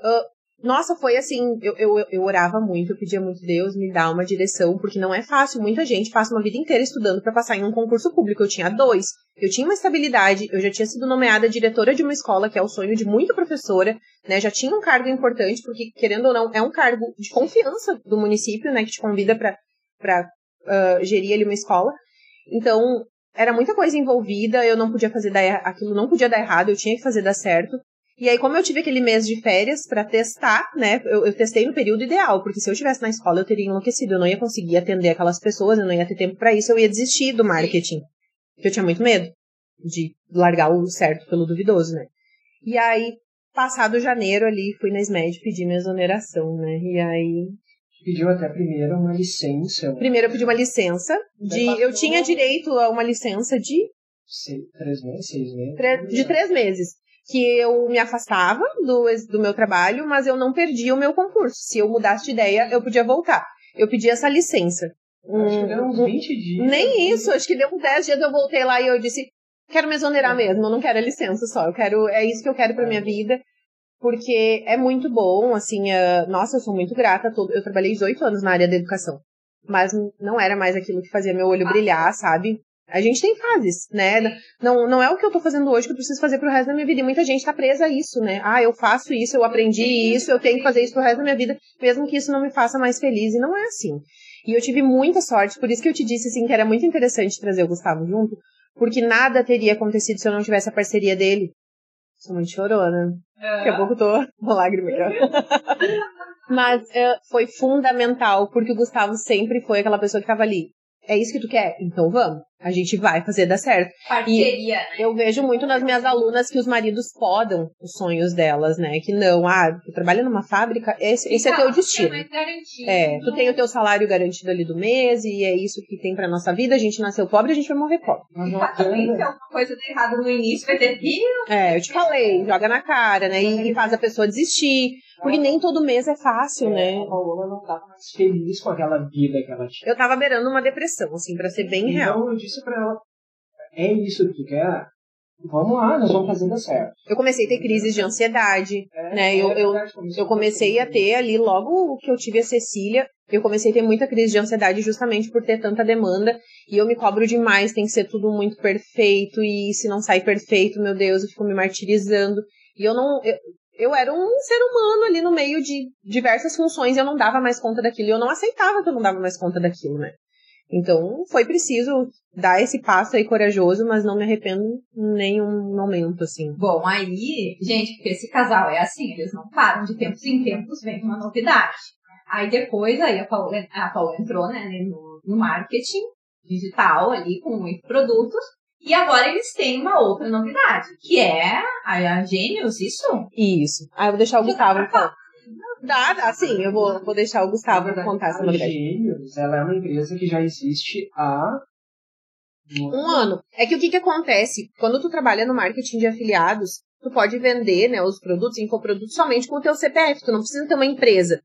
ah, nossa, foi assim, eu, eu, eu orava muito, eu pedia muito, Deus, me dá uma direção, porque não é fácil, muita gente passa uma vida inteira estudando para passar em um concurso público, eu tinha dois, eu tinha uma estabilidade, eu já tinha sido nomeada diretora de uma escola, que é o sonho de muita professora, né, já tinha um cargo importante, porque, querendo ou não, é um cargo de confiança do município, né, que te convida para para gerir ali uma escola, então, era muita coisa envolvida, eu não podia fazer dar, aquilo não podia dar errado, eu tinha que fazer dar certo. E aí, como eu tive aquele mês de férias pra testar, né? Eu, eu testei no período ideal, porque se eu estivesse na escola eu teria enlouquecido, eu não ia conseguir atender aquelas pessoas, eu não ia ter tempo pra isso, eu ia desistir do marketing. Porque eu tinha muito medo de largar o certo pelo duvidoso, né? E aí, passado janeiro ali, fui na SMED pedir minha exoneração, né? E aí, Pediu até primeiro uma licença. né? primeiro eu pedi uma licença de. Eu tinha direito a uma licença de Sei, três meses, seis meses. tre- de três meses. Que eu me afastava do, do meu trabalho, mas eu não perdia o meu concurso. Se eu mudasse de ideia, eu podia voltar. Eu pedi essa licença. Acho que deu uns 20 dias. nem isso, acho que deu uns 10 dias eu voltei lá e eu disse, quero me exonerar mesmo, eu não quero a licença só, eu quero, é isso que eu quero pra minha vida, porque é muito bom, assim, ah, nossa, eu sou muito grata, todo, eu trabalhei 18 anos na área da educação, mas não era mais aquilo que fazia meu olho brilhar, sabe? A gente tem fases, né? Não, não é o que eu tô fazendo hoje que eu preciso fazer pro resto da minha vida. E muita gente tá presa a isso, né? Ah, eu faço isso, eu aprendi isso, eu tenho que fazer isso pro resto da minha vida, mesmo que isso não me faça mais feliz. E não é assim. E eu tive muita sorte, por isso que eu te disse assim que era muito interessante trazer o Gustavo junto, porque nada teria acontecido se eu não tivesse a parceria dele. Sou muito chorona. Daqui a pouco eu tô uma lágrima. Mas é, foi fundamental, porque o Gustavo sempre foi aquela pessoa que tava ali. É isso que tu quer? Então vamos. A gente vai fazer dar certo. Parceria, né? Eu vejo muito nas minhas alunas que os maridos podam os sonhos delas, né? Que não, ah, tu trabalha numa fábrica, esse, esse é teu destino. mais garantido. É, tu tem o teu salário garantido ali do mês e é isso que tem pra nossa vida. A gente nasceu pobre, a gente vai morrer pobre. Mas E não pra também se adianta. alguma coisa der errado no início, vai ter filho. É, eu te falei, joga na cara, né? E, e faz a pessoa desistir. Porque nem todo mês é fácil, né? A Paola não tava mais feliz com aquela vida que ela tinha. Eu tava beirando uma depressão, assim, pra ser bem real. Então eu disse pra ela, é isso que tu quer, vamos lá, nós vamos fazer dar certo. Eu comecei a ter crises de ansiedade, É, né? Eu, é eu, começou eu comecei a ter ali, logo que eu tive a Cecília, eu comecei a ter muita crise de ansiedade justamente por ter tanta demanda. E eu me cobro demais, tem que ser tudo muito perfeito. E se não sair perfeito, meu Deus, eu fico me martirizando. E eu não. Eu, eu era um ser humano ali no meio de diversas funções e eu não dava mais conta daquilo. Eu não aceitava que eu não dava mais conta daquilo, né? Então, foi preciso dar esse passo aí corajoso, mas não me arrependo em nenhum momento, assim. Bom, aí, gente, porque esse casal é assim, eles não param, de tempos em tempos vem uma novidade. Aí depois, aí a Paula, a Paula entrou, né, no, no marketing digital ali, com muitos produtos, e agora eles têm uma outra novidade, que é a, a Gênios, isso? Isso. Ah, eu vou deixar o Gustavo falar. Dá, dá, sim. Eu vou, vou deixar o Gustavo contar essa a novidade. Gênios, ela é uma empresa que já existe há Um ano. É que o que que acontece? Quando tu trabalha no marketing de afiliados, tu pode vender, né, os produtos, infoprodutos, somente com o teu CPF. Tu não precisa ter uma empresa.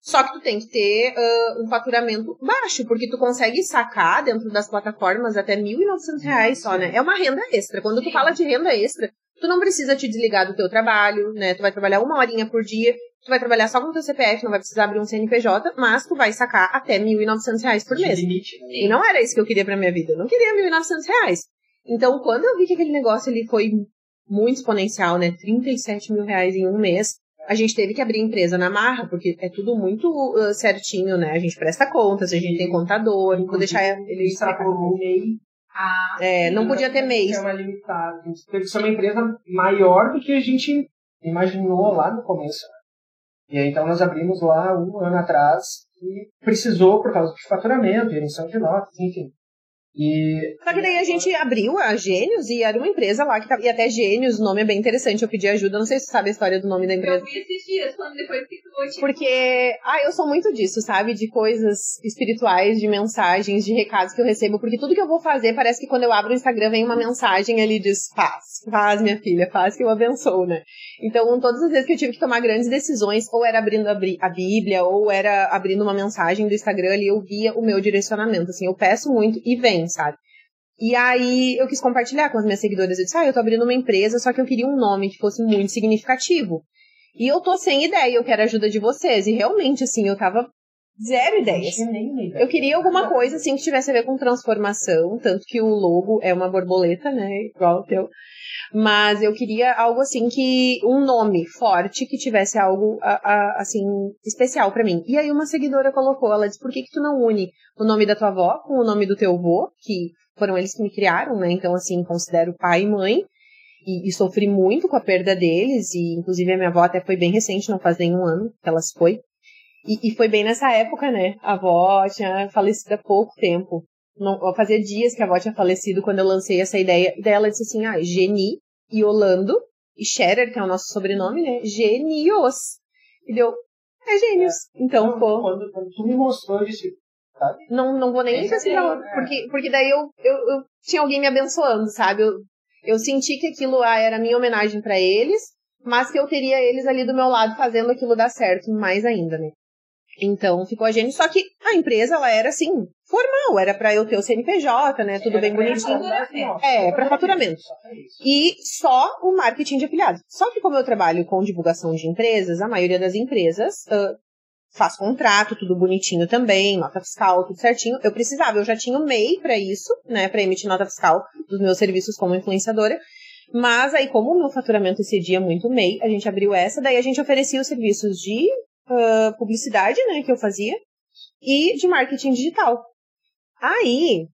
Só que tu tem que ter ah, um faturamento baixo, porque tu consegue sacar dentro das plataformas até 1.900 reais só, né? É uma renda extra. Quando tu fala de renda extra, tu não precisa te desligar do teu trabalho, né? Tu vai trabalhar uma horinha por dia, tu vai trabalhar só com o teu CPF, não vai precisar abrir um CNPJ, mas tu vai sacar até 1.900 reais por mês. limite. né? E não era isso que eu queria pra minha vida. Eu não queria 1.900 reais. Então, quando eu vi que aquele negócio ele foi muito exponencial, né? 37 mil reais em um mês, a gente teve que abrir empresa na marra, porque é tudo muito uh, certinho, né? A gente presta contas, a gente tem contador, vou deixar ele. Ah, É, não podia ter mês. É uma limitada. A gente teve que ser uma empresa maior do que a gente imaginou lá no começo. né? E aí, então, nós abrimos lá um ano atrás e precisou por causa de faturamento, emissão de notas, enfim. E Só que daí a gente abriu a Gênios e era uma empresa lá que tava. E até Gênios, o nome é bem interessante. Eu pedi ajuda, não sei se você sabe a história do nome da empresa. eu vi esses dias, quando depois que tu te... Porque, ah, eu sou muito disso, sabe? De coisas espirituais, de mensagens, de recados que eu recebo. Porque tudo que eu vou fazer, parece que quando eu abro o Instagram vem uma mensagem ali diz: faz, faz, minha filha, faz que eu abençoo, né? Então, todas as vezes que eu tive que tomar grandes decisões, ou era abrindo a, a Bíblia, ou era abrindo uma mensagem do Instagram ali, eu via o meu direcionamento. Assim, eu peço muito e vem, sabe? E aí eu quis compartilhar com as minhas seguidoras. Eu disse, ah, eu tô abrindo uma empresa, só que eu queria um nome que fosse muito significativo. E eu tô sem ideia, eu quero a ajuda de vocês. E realmente, assim, eu tava zero ideias. nem. Eu queria alguma coisa, assim, que tivesse a ver com transformação, tanto que o logo é uma borboleta, né, igual o teu. Mas eu queria algo, assim, que... Um nome forte, que tivesse algo, a- a- assim, especial pra mim. E aí uma seguidora colocou, ela disse, por que que tu não une o nome da tua avó com o nome do teu avô, que foram eles que me criaram, né, então, assim, considero pai e mãe. E, e sofri muito com a perda deles, e inclusive a minha avó até foi bem recente, não faz nenhum ano que ela se foi. E, e foi bem nessa época, né? A avó tinha falecido há pouco tempo. Não, fazia dias que a avó tinha falecido quando eu lancei essa ideia. E daí ela disse assim: ah, Geni e Orlando e Scherer, que é o nosso sobrenome, né? Genios. E deu. É gênios. Então, Então, pô, quando, quando tu me mostrou, eu disse, sabe? não, não vou nem pesquisar é, é. porque, porque daí eu, eu, eu tinha alguém me abençoando, sabe? Eu, eu senti que aquilo ah, era minha homenagem pra eles, mas que eu teria eles ali do meu lado fazendo aquilo dar certo mais ainda, né? Então ficou a gente, só que a empresa ela era assim, formal, era pra eu ter o CNPJ, né? Tudo bem bonitinho. É, pra faturamento. E só o marketing de afiliados. Só que como eu trabalho com divulgação de empresas, a maioria das empresas ah, faz contrato, tudo bonitinho também, nota fiscal, tudo certinho. Eu precisava, eu já tinha o MEI para isso, né, para emitir nota fiscal dos meus serviços como influenciadora. Mas aí, como o meu faturamento excedia muito o MEI, a gente abriu essa, daí a gente oferecia os serviços de ah, publicidade, né, que eu fazia, e de marketing digital. Aí,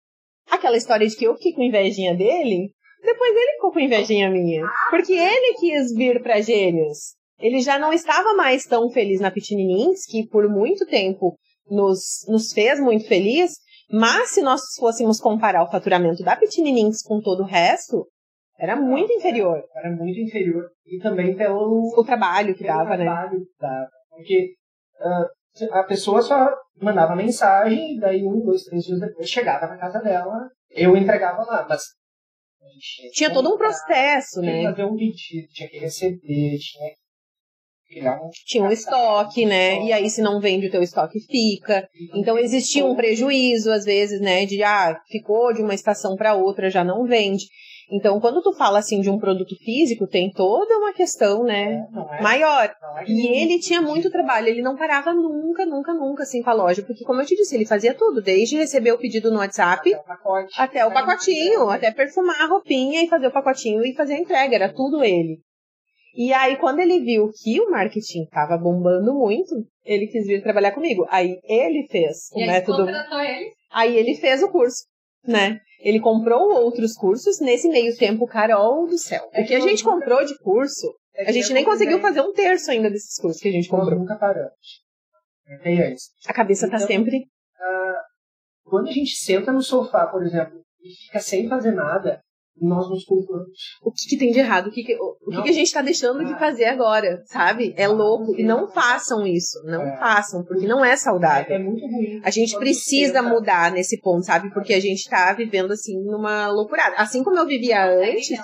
aquela história de que eu fiquei com invejinha dele, depois ele ficou com invejinha minha. Porque ele quis vir pra Gênios. Ele já não estava mais tão feliz na Pitininins, que por muito tempo nos, nos fez muito feliz, mas se nós fôssemos comparar o faturamento da Pitininins com todo o resto, era muito inferior. Era muito inferior. E também pelo, O trabalho que pelo dava, né? trabalho que dava. Porque ah, a pessoa só mandava mensagem, daí um, dois, três dias depois chegava na casa dela, eu entregava lá, mas gente Tinha todo um processo, Tinha que né? fazer um pedido, tinha que receber, tinha um tinha um estoque, né? E aí, se não vende, o teu estoque fica. Então, existia um prejuízo, às vezes, né? De, ah, ficou de uma estação para outra, já não vende. Então, quando tu fala, assim, de um produto físico, tem toda uma questão, né? Não é, Maior. não é E ele tinha muito trabalho, ele não parava nunca, nunca, nunca, assim, com a loja. Porque, como eu te disse, ele fazia tudo. Desde receber o pedido no WhatsApp, até o pacote. até o pacotinho, até perfumar a roupinha e fazer o pacotinho e fazer a entrega, era tudo ele. E aí, quando ele viu que o marketing tava bombando muito, ele quis vir trabalhar comigo. Aí ele fez o E aí método. contratou ele. Aí ele fez o curso, né? Ele comprou outros cursos nesse meio tempo, Carol do céu. É Porque a gente comprou de curso, É que a gente nem conseguiu fazer um terço ainda desses cursos que a gente Nós comprou. nunca paramos. Tem esse. A cabeça tá Então, sempre. Quando a gente senta no sofá, por exemplo, e fica sem fazer nada, nós nos culpamos. O que, que tem de errado? O que, que, o, o que, que a gente tá deixando de Ah. fazer agora, sabe? É louco. E não façam isso. Não É. façam, porque não é saudável. É muito ruim. A gente precisa mudar nesse ponto, sabe? Porque a gente tá vivendo assim numa loucurada. Assim como eu vivia Consegue antes,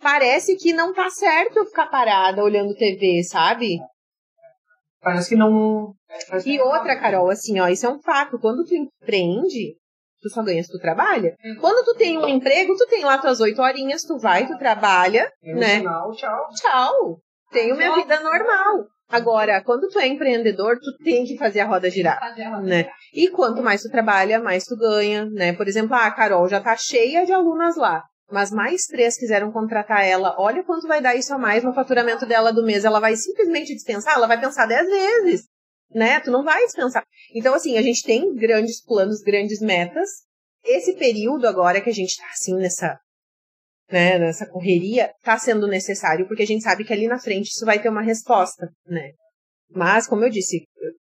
parece que não tá certo eu ficar parada olhando TV, sabe? Parece que não. E não- outra, Carol, assim, ó, isso é um fato. Quando tu empreende, tu só ganha se tu trabalha. Quando tu tem um emprego, tu tem lá tuas oito horinhas, tu vai, tu trabalha, um né? sinal, tchau. Tchau. Tenho minha vida normal. Agora, quando tu é empreendedor, tu tem que fazer a roda girar. Fazer a roda Né? girar. E quanto mais tu trabalha, mais tu ganha, né? Por exemplo, ah, a Carol já tá cheia de alunas lá, mas mais três quiseram contratar ela. Olha quanto vai dar isso a mais no faturamento dela do mês. Ela vai simplesmente dispensar? Ela vai pensar dez vezes, né? Tu não vai dispensar. Então, assim, a gente tem grandes planos, grandes metas. Esse período agora que a gente tá, assim, nessa, né, nessa correria, tá sendo necessário, porque a gente sabe que ali na frente isso vai ter uma resposta, né? Mas, como eu disse,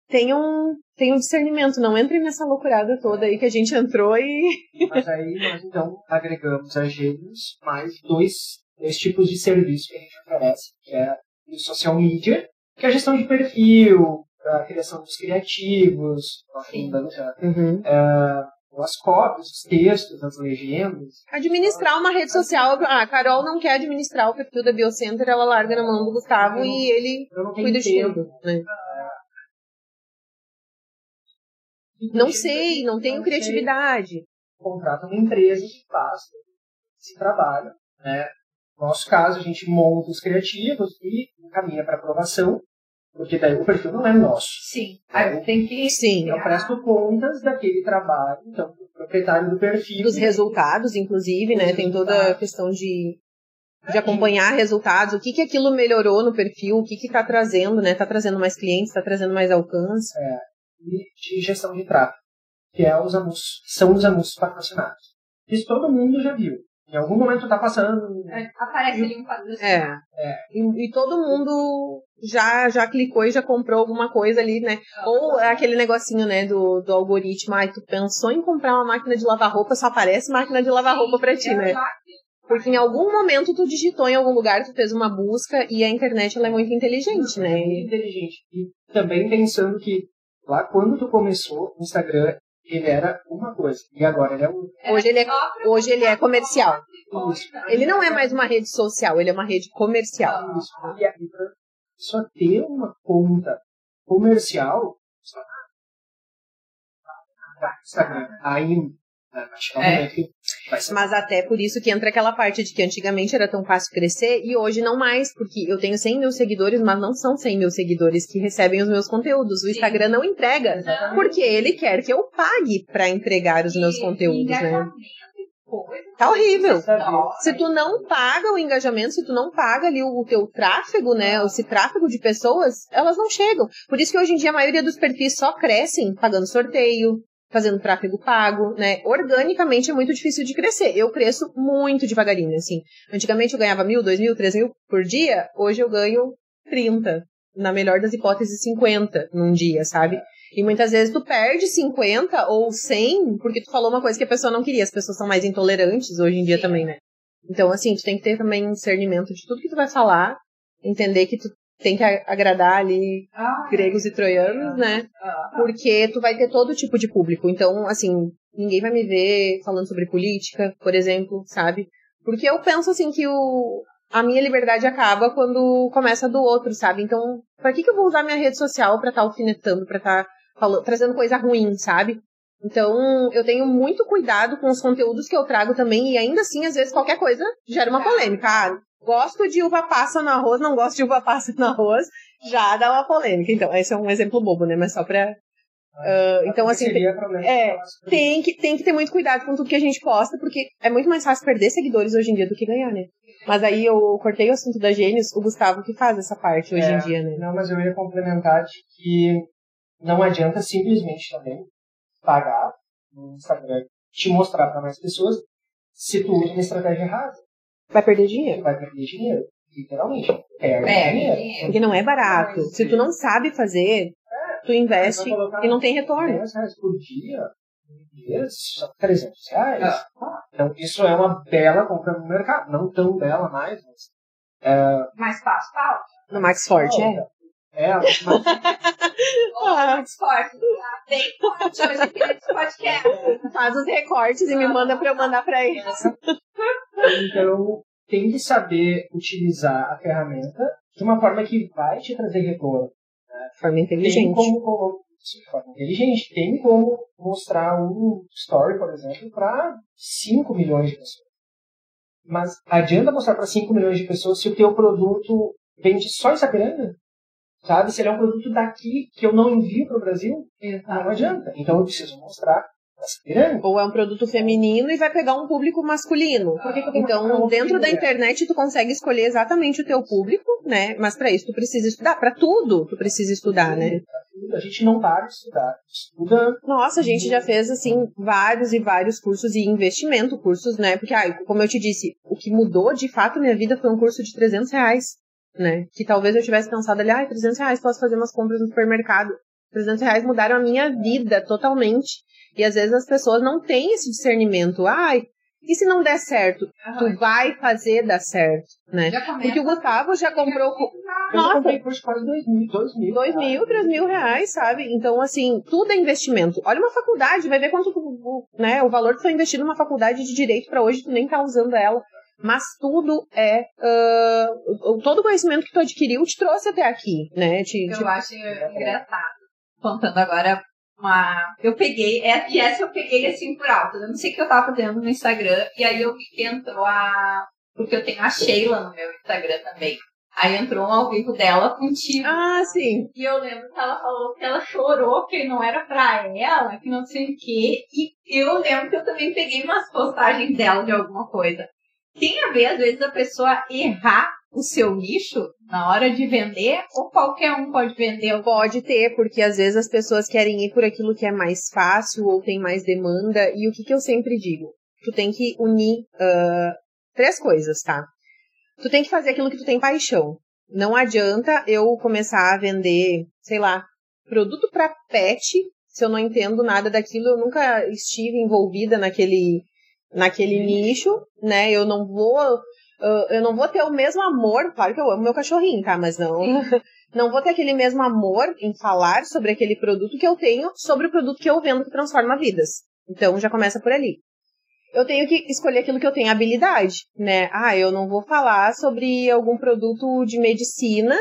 tenham, tenham discernimento, não entrem nessa loucurada toda aí que a gente entrou e. Mas aí nós então agregamos a Gêmeos mais dois, dois tipos de serviço que a gente oferece, que é o social media, que é a gestão de perfil, a criação dos criativos, aprofundando já, as cópias, os textos, as legendas. Administrar uma rede social. Ah, a Carol não quer administrar o perfil da Biocenter, ela larga na mão do Gustavo e ele não cuida de tudo. Né? Não sei, não tenho sei. criatividade. contrata uma empresa que faz esse trabalho. Né? No nosso caso, a gente monta os criativos e encaminha para aprovação, porque daí o perfil não é nosso. Sim. Aí eu tenho que. Sim. Eu presto contas daquele trabalho, então, o proprietário do perfil. Dos resultados, inclusive, né? Tem toda a questão de, de acompanhar resultados, o que, que aquilo melhorou no perfil, o que que tá trazendo, né? Tá trazendo mais clientes, tá trazendo mais alcance. e de gestão de tráfego, que é os anúncios, são os anúncios patrocinados. Isso todo mundo já viu. Em algum momento tá passando. É, Aparece ali um patrocínio. É. E, e todo mundo já, já clicou e já comprou alguma coisa ali, né? Ou é aquele negocinho, né, do, do algoritmo. Ai, tu pensou em comprar uma máquina de lavar roupa, só aparece máquina de lavar roupa pra ti, né? Porque em algum momento tu digitou em algum lugar, tu fez uma busca e a internet ela é muito inteligente, né? muito E- inteligente. E também pensando que lá quando tu começou, o Instagram, ele era uma coisa. E agora ele é um. Hoje ele é, hoje ele é comercial. Isso. Ele não é mais uma rede social, ele é uma rede comercial. Isso. E aí, pra só ter uma conta comercial, só Instagram ainda. Né, Vai chegar um É. momento que vai ser Mas até por isso que entra aquela parte de que antigamente era tão fácil crescer e hoje não mais, porque eu tenho 100 mil seguidores, mas não são 100 mil seguidores que recebem os meus conteúdos. O Instagram não entrega, Exatamente. porque ele quer que eu pague pra entregar os meus E- conteúdos, né? Tá horrível. Nossa. Se tu não paga o engajamento, se tu não paga ali o, o teu tráfego, né, esse tráfego de pessoas, elas não chegam. Por isso que hoje em dia a maioria dos perfis só crescem pagando sorteio, fazendo tráfego pago, né? Organicamente é muito difícil de crescer. Eu cresço muito devagarinho, assim. Antigamente eu ganhava mil, dois mil, três mil por dia, hoje eu ganho 30. Na melhor das hipóteses, 50 num dia, sabe? E muitas vezes tu perde 50 ou 100 porque tu falou uma coisa que a pessoa não queria. As pessoas são mais intolerantes hoje em dia Sim. também, né? Então, assim, tu tem que ter também um discernimento de tudo que tu vai falar, entender que tu tem que agradar ali Ah, gregos e troianos, né? ah, Porque tu vai ter todo tipo de público. Então, assim, ninguém vai me ver falando sobre política, por exemplo, sabe? Porque eu penso assim que o a minha liberdade acaba quando começa do outro, sabe? Então, pra que, que eu vou usar minha rede social pra estar tá alfinetando, pra estar tá trazendo coisa ruim, sabe? Então, eu tenho muito cuidado com os conteúdos que eu trago também, e ainda assim, às vezes, qualquer coisa gera uma polêmica. Ah, gosto de uva passa no arroz, não gosto de uva passa no arroz, já dá uma polêmica. Então, esse é um exemplo bobo, né? Mas só pra. Uh, então, assim, tem, é, tem, que, tem que ter muito cuidado com tudo que a gente posta, porque é muito mais fácil perder seguidores hoje em dia do que ganhar, né? Mas aí eu cortei o assunto da Gênios, o Gustavo que faz essa parte hoje é, em dia, né? Não, mas eu ia complementar de que não adianta simplesmente também pagar no Instagram te mostrar para mais pessoas se tu usa uma estratégia errada. Vai perder dinheiro. Vai perder dinheiro. Literalmente. Perde é, dinheiro. Porque não é barato. Mas, se tu não sabe fazer, é, tu investe e não tem retorno. 10 reais por dia, mês, 300 reais. Ah. Ah, então, isso é uma bela compra no mercado. Não tão bela mais, mas. É... Mais fácil? No Max Forte, é. É, mas... ah. Bem forte hoje aqui nesse podcast. Faz os recortes e me manda pra eu mandar pra eles. Então, tem que saber utilizar a ferramenta de uma forma que vai te trazer retorno. Né? Forma inteligente. Tem como, como, de forma inteligente, tem como mostrar um story, por exemplo, para 5 milhões de pessoas. Mas adianta mostrar para 5 milhões de pessoas se o teu produto vende só Sapiranga? Sabe? Se ele é um produto daqui que eu não envio para o Brasil, não adianta. Então eu preciso mostrar ou é um produto feminino e vai pegar um público masculino. então, dentro da internet, tu consegue escolher exatamente o teu público, né? Mas para isso, tu precisa estudar. Para tudo, tu precisa estudar, né? A gente não para de estudar. Estuda. Nossa, a gente já fez, assim, vários e vários cursos e investimento, cursos, né? Porque, ah, como eu te disse, o que mudou de fato minha vida foi um curso de 300 reais, né? Que talvez eu tivesse pensado ali, ah, 300 reais posso fazer umas compras no supermercado. 300 reais mudaram a minha vida totalmente. E às vezes as pessoas não têm esse discernimento. Ai, e se não der certo? Tu vai fazer dar certo, né? Porque o Gustavo já comprou. Eu Nossa, comprei por quase dois mil, dois mil. Dois mil, três mil reais, sabe? Então, assim, tudo é investimento. Olha uma faculdade, vai ver quanto né, o valor que foi investido numa faculdade de direito para hoje, tu nem tá usando ela. Mas tudo é. Uh, todo o conhecimento que tu adquiriu te trouxe até aqui, né? Te, eu te... acho engraçado. Contando agora uma. Eu peguei, é, e essa eu peguei assim por alto. Eu não sei o que eu tava fazendo no Instagram, e aí eu vi que entrou a. Porque eu tenho a Sheila no meu Instagram também. Aí entrou um ao vivo dela contigo. Ah, sim. E eu lembro que ela falou que ela chorou, que não era pra ela, que não sei o quê. E eu lembro que eu também peguei umas postagens dela de alguma coisa. Tem a ver, às vezes, a pessoa errar o seu nicho na hora de vender ou qualquer um pode vender? Pode ter, porque às vezes as pessoas querem ir por aquilo que é mais fácil ou tem mais demanda. E o que, que eu sempre digo? Tu tem que unir uh, três coisas, tá? Tu tem que fazer aquilo que tu tem paixão. Não adianta eu começar a vender, sei lá, produto para pet, se eu não entendo nada daquilo, eu nunca estive envolvida naquele naquele nicho, né? Eu não vou uh, eu não vou ter o mesmo amor, claro que eu amo meu cachorrinho, tá? Mas não, não vou ter aquele mesmo amor em falar sobre aquele produto que eu tenho sobre o produto que eu vendo que transforma vidas. Então já começa por ali. Eu tenho que escolher aquilo que eu tenho habilidade, né? Ah, eu não vou falar sobre algum produto de medicina,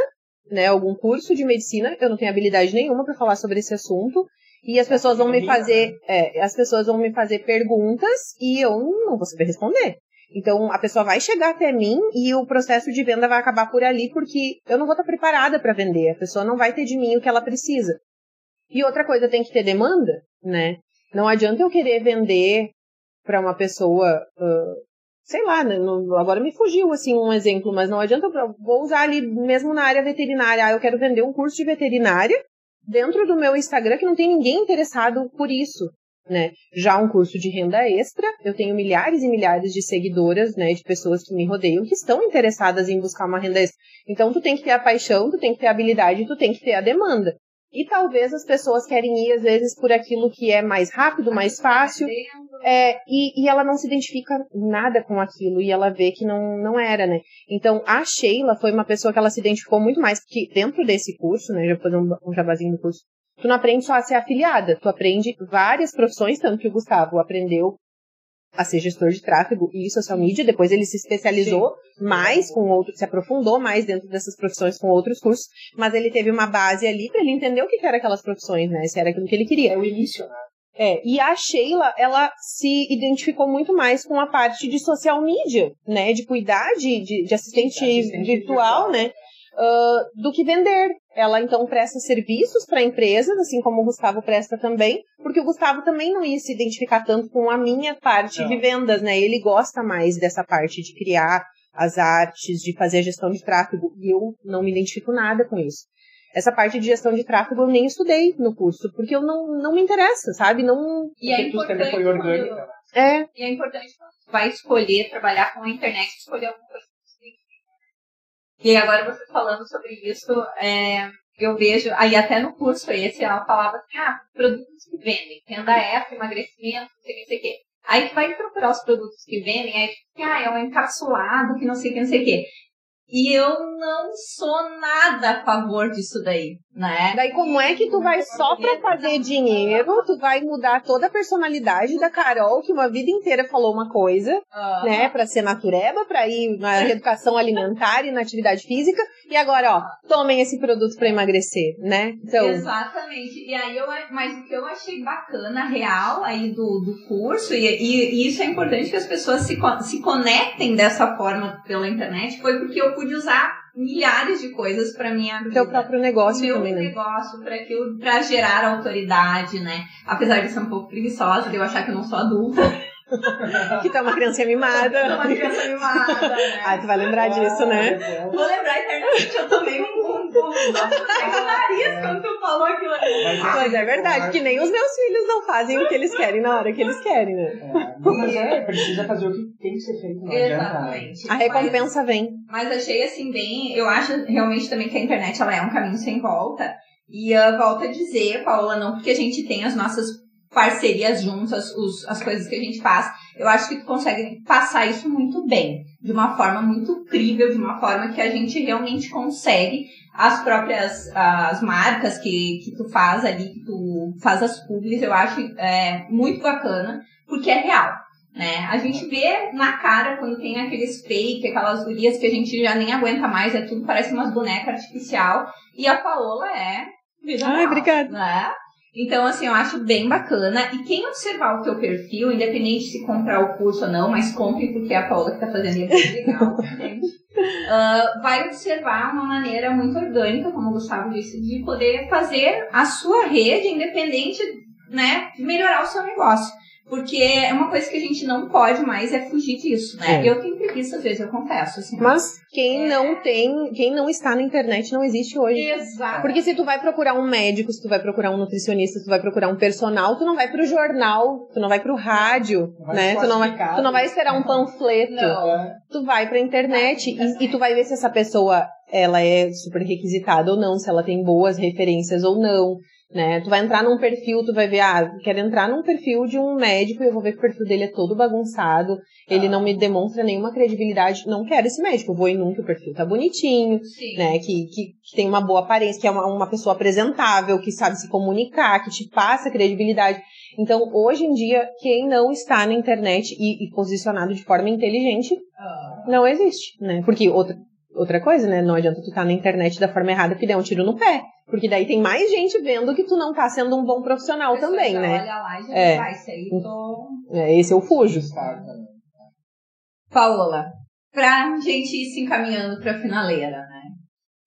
né? Algum curso de medicina, eu não tenho habilidade nenhuma para falar sobre esse assunto. E as pessoas vão me fazer, é, as pessoas vão me fazer perguntas e eu não vou saber responder. Então, a pessoa vai chegar até mim e o processo de venda vai acabar por ali, porque eu não vou estar preparada para vender. A pessoa não vai ter de mim o que ela precisa. E outra coisa, tem que ter demanda, né? Não adianta eu querer vender para uma pessoa, uh, sei lá, né, agora me fugiu assim um exemplo, mas não adianta eu vou usar ali mesmo na área veterinária. Ah, eu quero vender um curso de veterinária dentro do meu Instagram que não tem ninguém interessado por isso né? Já um curso de renda extra, eu tenho milhares e milhares de seguidoras, né, de pessoas que me rodeiam que estão interessadas em buscar uma renda extra. Então tu tem que ter a paixão, tu tem que ter a habilidade, tu tem que ter a demanda. E talvez as pessoas querem ir, às vezes, por aquilo que é mais rápido, mais fácil, é, e, e ela não se identifica nada com aquilo, e ela vê que não, não era, né? Então, a Sheila foi uma pessoa que ela se identificou muito mais, porque dentro desse curso, né, já vou fazer um, um jabazinho do curso, tu não aprende só a ser afiliada, tu aprende várias profissões, tanto que o Gustavo aprendeu a ser gestor de tráfego e social media. Depois ele se especializou Sim. mais com outros, se aprofundou mais dentro dessas profissões com outros cursos, mas ele teve uma base ali para ele entender o que, eram aquelas profissões, né? Se era aquilo que ele queria. É o início, né? É, e a Sheila, ela se identificou muito mais com a parte de social media, né? De cuidar de, de, de assistente, assistente virtual, virtual, né? Uh, do que vender. Ela então presta serviços para empresas, assim como o Gustavo presta também, porque o Gustavo também não ia se identificar tanto com a minha parte não. de vendas, né? Ele gosta mais dessa parte de criar as artes, de fazer a gestão de tráfego, e eu não me identifico nada com isso. Essa parte de gestão de tráfego eu nem estudei no curso, porque eu não, não me interessa, sabe? Não. E é importante. Foi orgânica. Quando... É. E é importante vai escolher trabalhar com a internet, escolher alguma coisa e agora você falando sobre isso, é, eu vejo, aí até no curso esse, ela falava assim, ah, produtos que vendem, renda extra, emagrecimento, não sei o não sei o que. Aí tu vai procurar os produtos que vendem, aí tipo, ah, é um encapsulado que não sei o que, não sei o que. E eu não sou nada a favor disso daí, né? Daí como é que tu vai só pra fazer dinheiro, tu vai mudar toda a personalidade da Carol, que uma vida inteira falou uma coisa, uhum. né? Pra ser natureba, pra ir na educação alimentar e na atividade física, e agora, ó, tomem esse produto pra emagrecer, né? Então... Exatamente. E aí eu, mas o que eu achei bacana, real aí do, do curso, e, e, e isso é importante que as pessoas se, se conectem dessa forma pela internet, foi porque eu pude usar milhares de coisas para minha vida. Teu próprio negócio meu também, né? negócio, para aquilo, para gerar autoridade, né? Apesar de ser um pouco preguiçosa, de eu achar que eu não sou adulta. que é uma criança mimada. uma criança mimada, né? Ah, tu vai lembrar disso, né? Vou lembrar eternamente, eu tomei um no nariz quando tu falou aquilo ali. Mas é verdade, que nem os meus filhos não fazem o que eles querem na hora que eles querem, né? É, mas é, precisa fazer o que tem que ser feito. Não Exatamente. A recompensa mas, vem. Mas achei assim bem, eu acho realmente também que a internet ela é um caminho sem volta. E uh, volto a dizer, Paula, não porque a gente tem as nossas parcerias juntas, os, as coisas que a gente faz, eu acho que tu consegue passar isso muito bem, de uma forma muito crível, de uma forma que a gente realmente consegue as próprias as marcas que, que tu faz ali, que tu faz as publis, eu acho é, muito bacana, porque é real. Né? A gente vê na cara quando tem aqueles fake, aquelas gurias que a gente já nem aguenta mais, é tudo parece umas bonecas artificial. E a Paola é Ai, obrigada. Né? Então, assim, eu acho bem bacana. E quem observar o teu perfil, independente se comprar o curso ou não, mas compre porque é a Paula que tá fazendo é legal? Uh, vai observar uma maneira muito orgânica, como o Gustavo disse, de poder fazer a sua rede independente, né, de melhorar o seu negócio. Porque é uma coisa que a gente não pode mais é fugir disso, né? É. Eu tenho preguiça às vezes, eu confesso. Assim, Mas quem é... não tem, quem não está na internet não existe hoje. Exato. Porque se tu vai procurar um médico, se tu vai procurar um nutricionista, se tu vai procurar um personal, tu não vai pro jornal, tu não vai pro rádio, né? Tu não vai, tu não vai esperar um panfleto. Não. Tu vai pra internet e, e tu vai ver se essa pessoa ela é super requisitada ou não, se ela tem boas referências ou não né? Tu vai entrar num perfil, tu vai ver, ah, quero entrar num perfil de um médico e eu vou ver que o perfil dele é todo bagunçado, ele não me demonstra nenhuma credibilidade, não quero esse médico, eu vou em num que o perfil tá bonitinho, Sim. né? Que, que, que, tem uma boa aparência, que é uma, uma pessoa apresentável, que sabe se comunicar, que te passa credibilidade. Então, hoje em dia, quem não está na internet e, e posicionado de forma inteligente, ah. não existe, né? Porque outra, outra coisa, né? Não adianta tu estar tá na internet da forma errada que der um tiro no pé. Porque daí tem mais gente vendo que tu não tá sendo um bom profissional também, né? Olha lá e já é. vai, isso aí tô... É, esse eu fujo. Paola, pra gente ir se encaminhando pra finaleira, né?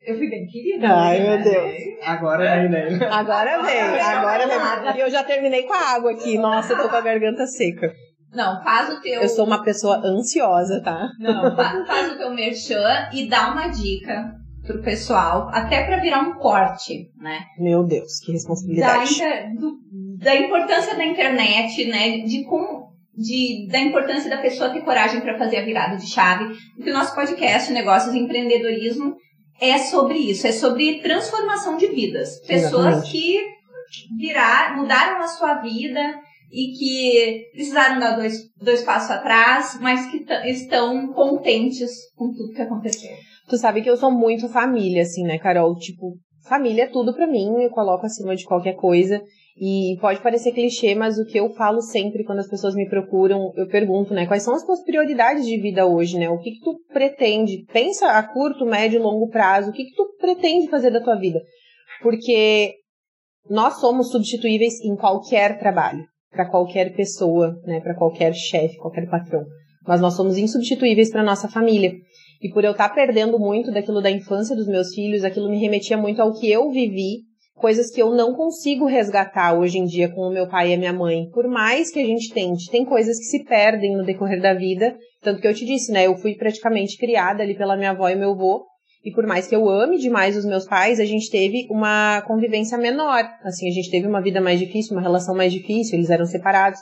Eu fui bem querida. Ai, meu né? Deus. Agora vem, né? Agora vem, agora vem. E eu já terminei com a água aqui. Nossa, eu tô com a garganta seca. Não, faz o teu. Eu sou uma pessoa ansiosa, tá? Não, faz o teu merchan e dá uma dica pro pessoal, até para virar um corte, né? Meu Deus, que responsabilidade. Da, do, da importância da internet, né? De como de, da importância da pessoa ter coragem para fazer a virada de chave. Porque o nosso podcast, Negócios e Empreendedorismo, é sobre isso, é sobre transformação de vidas. Pessoas Exatamente. que virar, mudaram a sua vida e que precisaram dar dois, dois passos atrás, mas que estão contentes com tudo que aconteceu. Tu sabe que eu sou muito família, assim, né, Carol? Tipo, família é tudo para mim, eu coloco acima de qualquer coisa. E pode parecer clichê, mas o que eu falo sempre quando as pessoas me procuram, eu pergunto, né, quais são as tuas prioridades de vida hoje, né? O que que tu pretende? Pensa a curto, médio longo prazo, o que que tu pretende fazer da tua vida? Porque nós somos substituíveis em qualquer trabalho, para qualquer pessoa, né, para qualquer chefe, qualquer patrão. Mas nós somos insubstituíveis para nossa família. E por eu estar tá perdendo muito daquilo da infância dos meus filhos, aquilo me remetia muito ao que eu vivi coisas que eu não consigo resgatar hoje em dia com o meu pai e a minha mãe. Por mais que a gente tente, tem coisas que se perdem no decorrer da vida. Tanto que eu te disse, né? Eu fui praticamente criada ali pela minha avó e meu avô. E por mais que eu ame demais os meus pais, a gente teve uma convivência menor. Assim, a gente teve uma vida mais difícil, uma relação mais difícil, eles eram separados.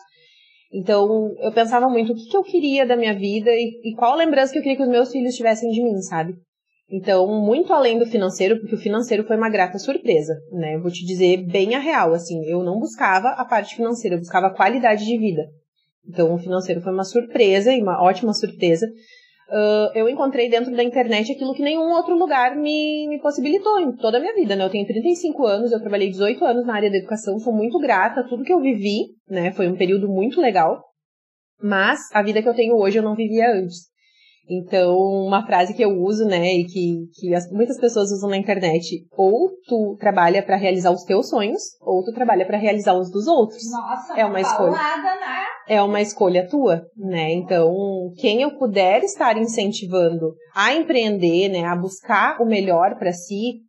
Então, eu pensava muito o que, que eu queria da minha vida e, e qual lembrança que eu queria que os meus filhos tivessem de mim, sabe? Então, muito além do financeiro, porque o financeiro foi uma grata surpresa, né? Vou te dizer bem a real, assim, eu não buscava a parte financeira, eu buscava a qualidade de vida. Então, o financeiro foi uma surpresa e uma ótima surpresa. Uh, eu encontrei dentro da internet aquilo que nenhum outro lugar me, me possibilitou em toda a minha vida, né? Eu tenho 35 anos, eu trabalhei 18 anos na área da educação, sou muito grata, tudo que eu vivi, né? Foi um período muito legal. Mas a vida que eu tenho hoje eu não vivia antes. Então, uma frase que eu uso, né, e que, que as, muitas pessoas usam na internet, ou tu trabalha para realizar os teus sonhos, ou tu trabalha para realizar os dos outros. Nossa, é uma escolha. né? É uma escolha tua, né? Então, quem eu puder estar incentivando a empreender, né, a buscar o melhor para si,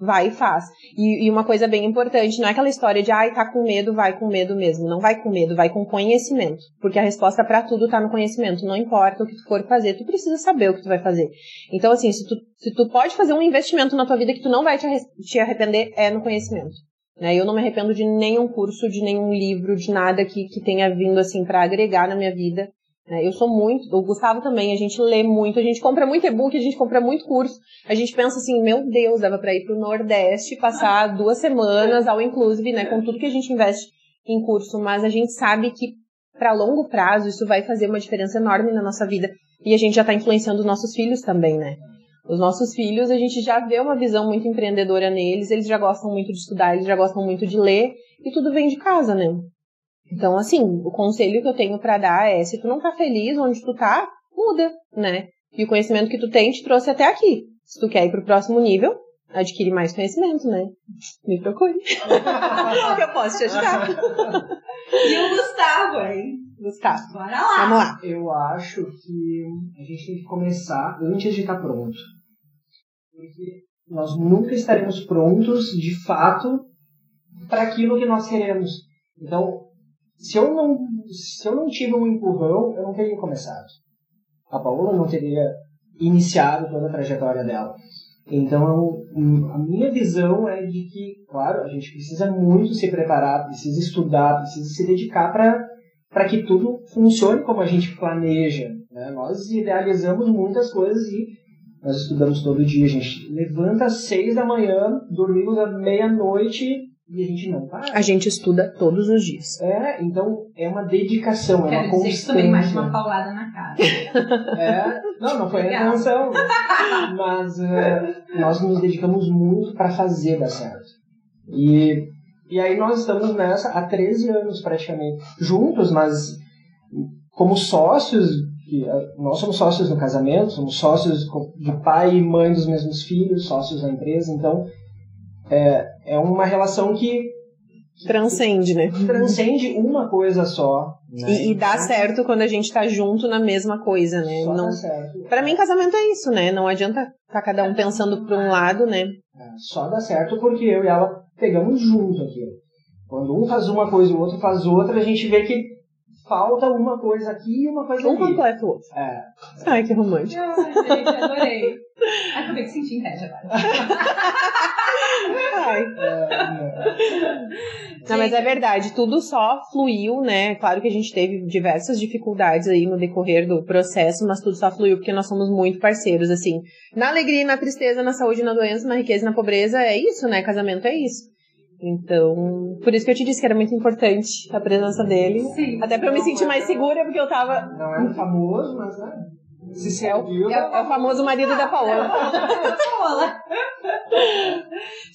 vai e faz. E, e, uma coisa bem importante, não é aquela história de, ai, tá com medo, vai com medo mesmo. Não vai com medo, vai com conhecimento. Porque a resposta para tudo tá no conhecimento. Não importa o que tu for fazer, tu precisa saber o que tu vai fazer. Então, assim, se tu, se tu pode fazer um investimento na tua vida que tu não vai te, te arrepender, é no conhecimento. Né? Eu não me arrependo de nenhum curso, de nenhum livro, de nada que, que tenha vindo, assim, para agregar na minha vida. Né? Eu sou muito, o Gustavo também, a gente lê muito, a gente compra muito e-book, a gente compra muito curso. A gente pensa assim, meu Deus, dava para ir pro Nordeste, passar duas semanas ao inclusive, né, com tudo que a gente investe em curso, mas a gente sabe que para longo prazo isso vai fazer uma diferença enorme na nossa vida e a gente já está influenciando os nossos filhos também, né? Os nossos filhos, a gente já vê uma visão muito empreendedora neles, eles já gostam muito de estudar, eles já gostam muito de ler, e tudo vem de casa, né? Então, assim, o conselho que eu tenho para dar é, se tu não tá feliz onde tu tá, muda, né? E o conhecimento que tu tem te trouxe até aqui. Se tu quer ir pro próximo nível, adquire mais conhecimento, né? Me procure. que eu posso te ajudar. e o Gustavo, hein? Gustavo. Bora lá. Vamos lá. Eu acho que a gente tem que começar antes de estar pronto. Porque nós nunca estaremos prontos, de fato, para aquilo que nós queremos. Então, se eu não, se eu não tive um empurrão, eu não teria começado. A Paola não teria iniciado toda a trajetória dela. Então, a minha visão é de que, claro, a gente precisa muito se preparar, precisa estudar, precisa se dedicar para que tudo funcione como a gente planeja. Né? Nós idealizamos muitas coisas e nós estudamos todo dia. A gente levanta às seis da manhã, dormimos à meia-noite e a gente não para. A gente estuda todos os dias. É, então é uma dedicação, Quero é uma dizer que também constância. mais uma paulada na cara. É, não, não foi a Legal. intenção, mas é, nós nos dedicamos muito para fazer dar certo. E, e aí nós estamos nessa há 13 anos praticamente, juntos, mas como sócios, que, é, nós somos sócios no casamento, somos sócios de pai e mãe dos mesmos filhos, sócios da empresa, então é, é uma relação que Transcende, né? transcende uma coisa só. né? E, e dá certo quando a gente tá junto na mesma coisa, né? Só Não, certo. Pra mim, casamento é isso, né? Não adianta tá cada um pensando por um lado, né? É, Só dá certo porque eu e ela pegamos junto aquilo. Quando um faz uma coisa e o outro faz outra, a gente vê que falta uma coisa aqui e uma coisa Um ali. completa o outro. É, Ai, que romântico. Ai, gente, adorei. Acabei de sentir inveja agora. Ai. é, Não, mas é verdade, tudo só fluiu, né? Claro que a gente teve diversas dificuldades aí no decorrer do processo, mas tudo só fluiu porque nós somos muito parceiros, assim. Na alegria, na tristeza, na saúde, na doença, na riqueza e na pobreza, é isso, né? Casamento é isso. Então, por isso que eu te disse que era muito importante a presença dele. Sim. Até pra eu me sentir mais segura, porque eu tava. não é um famoso, mas né? Se É o, é o- é o famoso marido da Paola. Paola.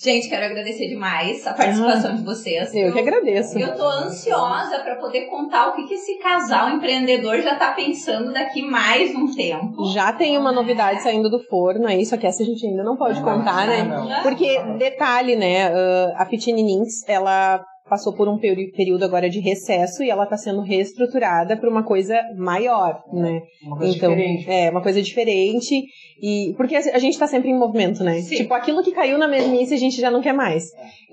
Gente, quero agradecer demais a participação de vocês. Eu que agradeço. Eu tô ansiosa para poder contar o que, que esse casal empreendedor já tá pensando daqui mais um tempo. Já tem uma novidade saindo do forno aí, só que essa a gente ainda não pode contar, né? Não. Porque, detalhe, né? ah, a Pitininins, ela passou por um período agora de recesso e ela tá sendo reestruturada para uma coisa maior, né? Uma coisa então, diferente. é, uma coisa diferente. E porque a gente tá sempre em movimento, né? Sim. Tipo, aquilo que caiu na mesmice a gente já não quer mais.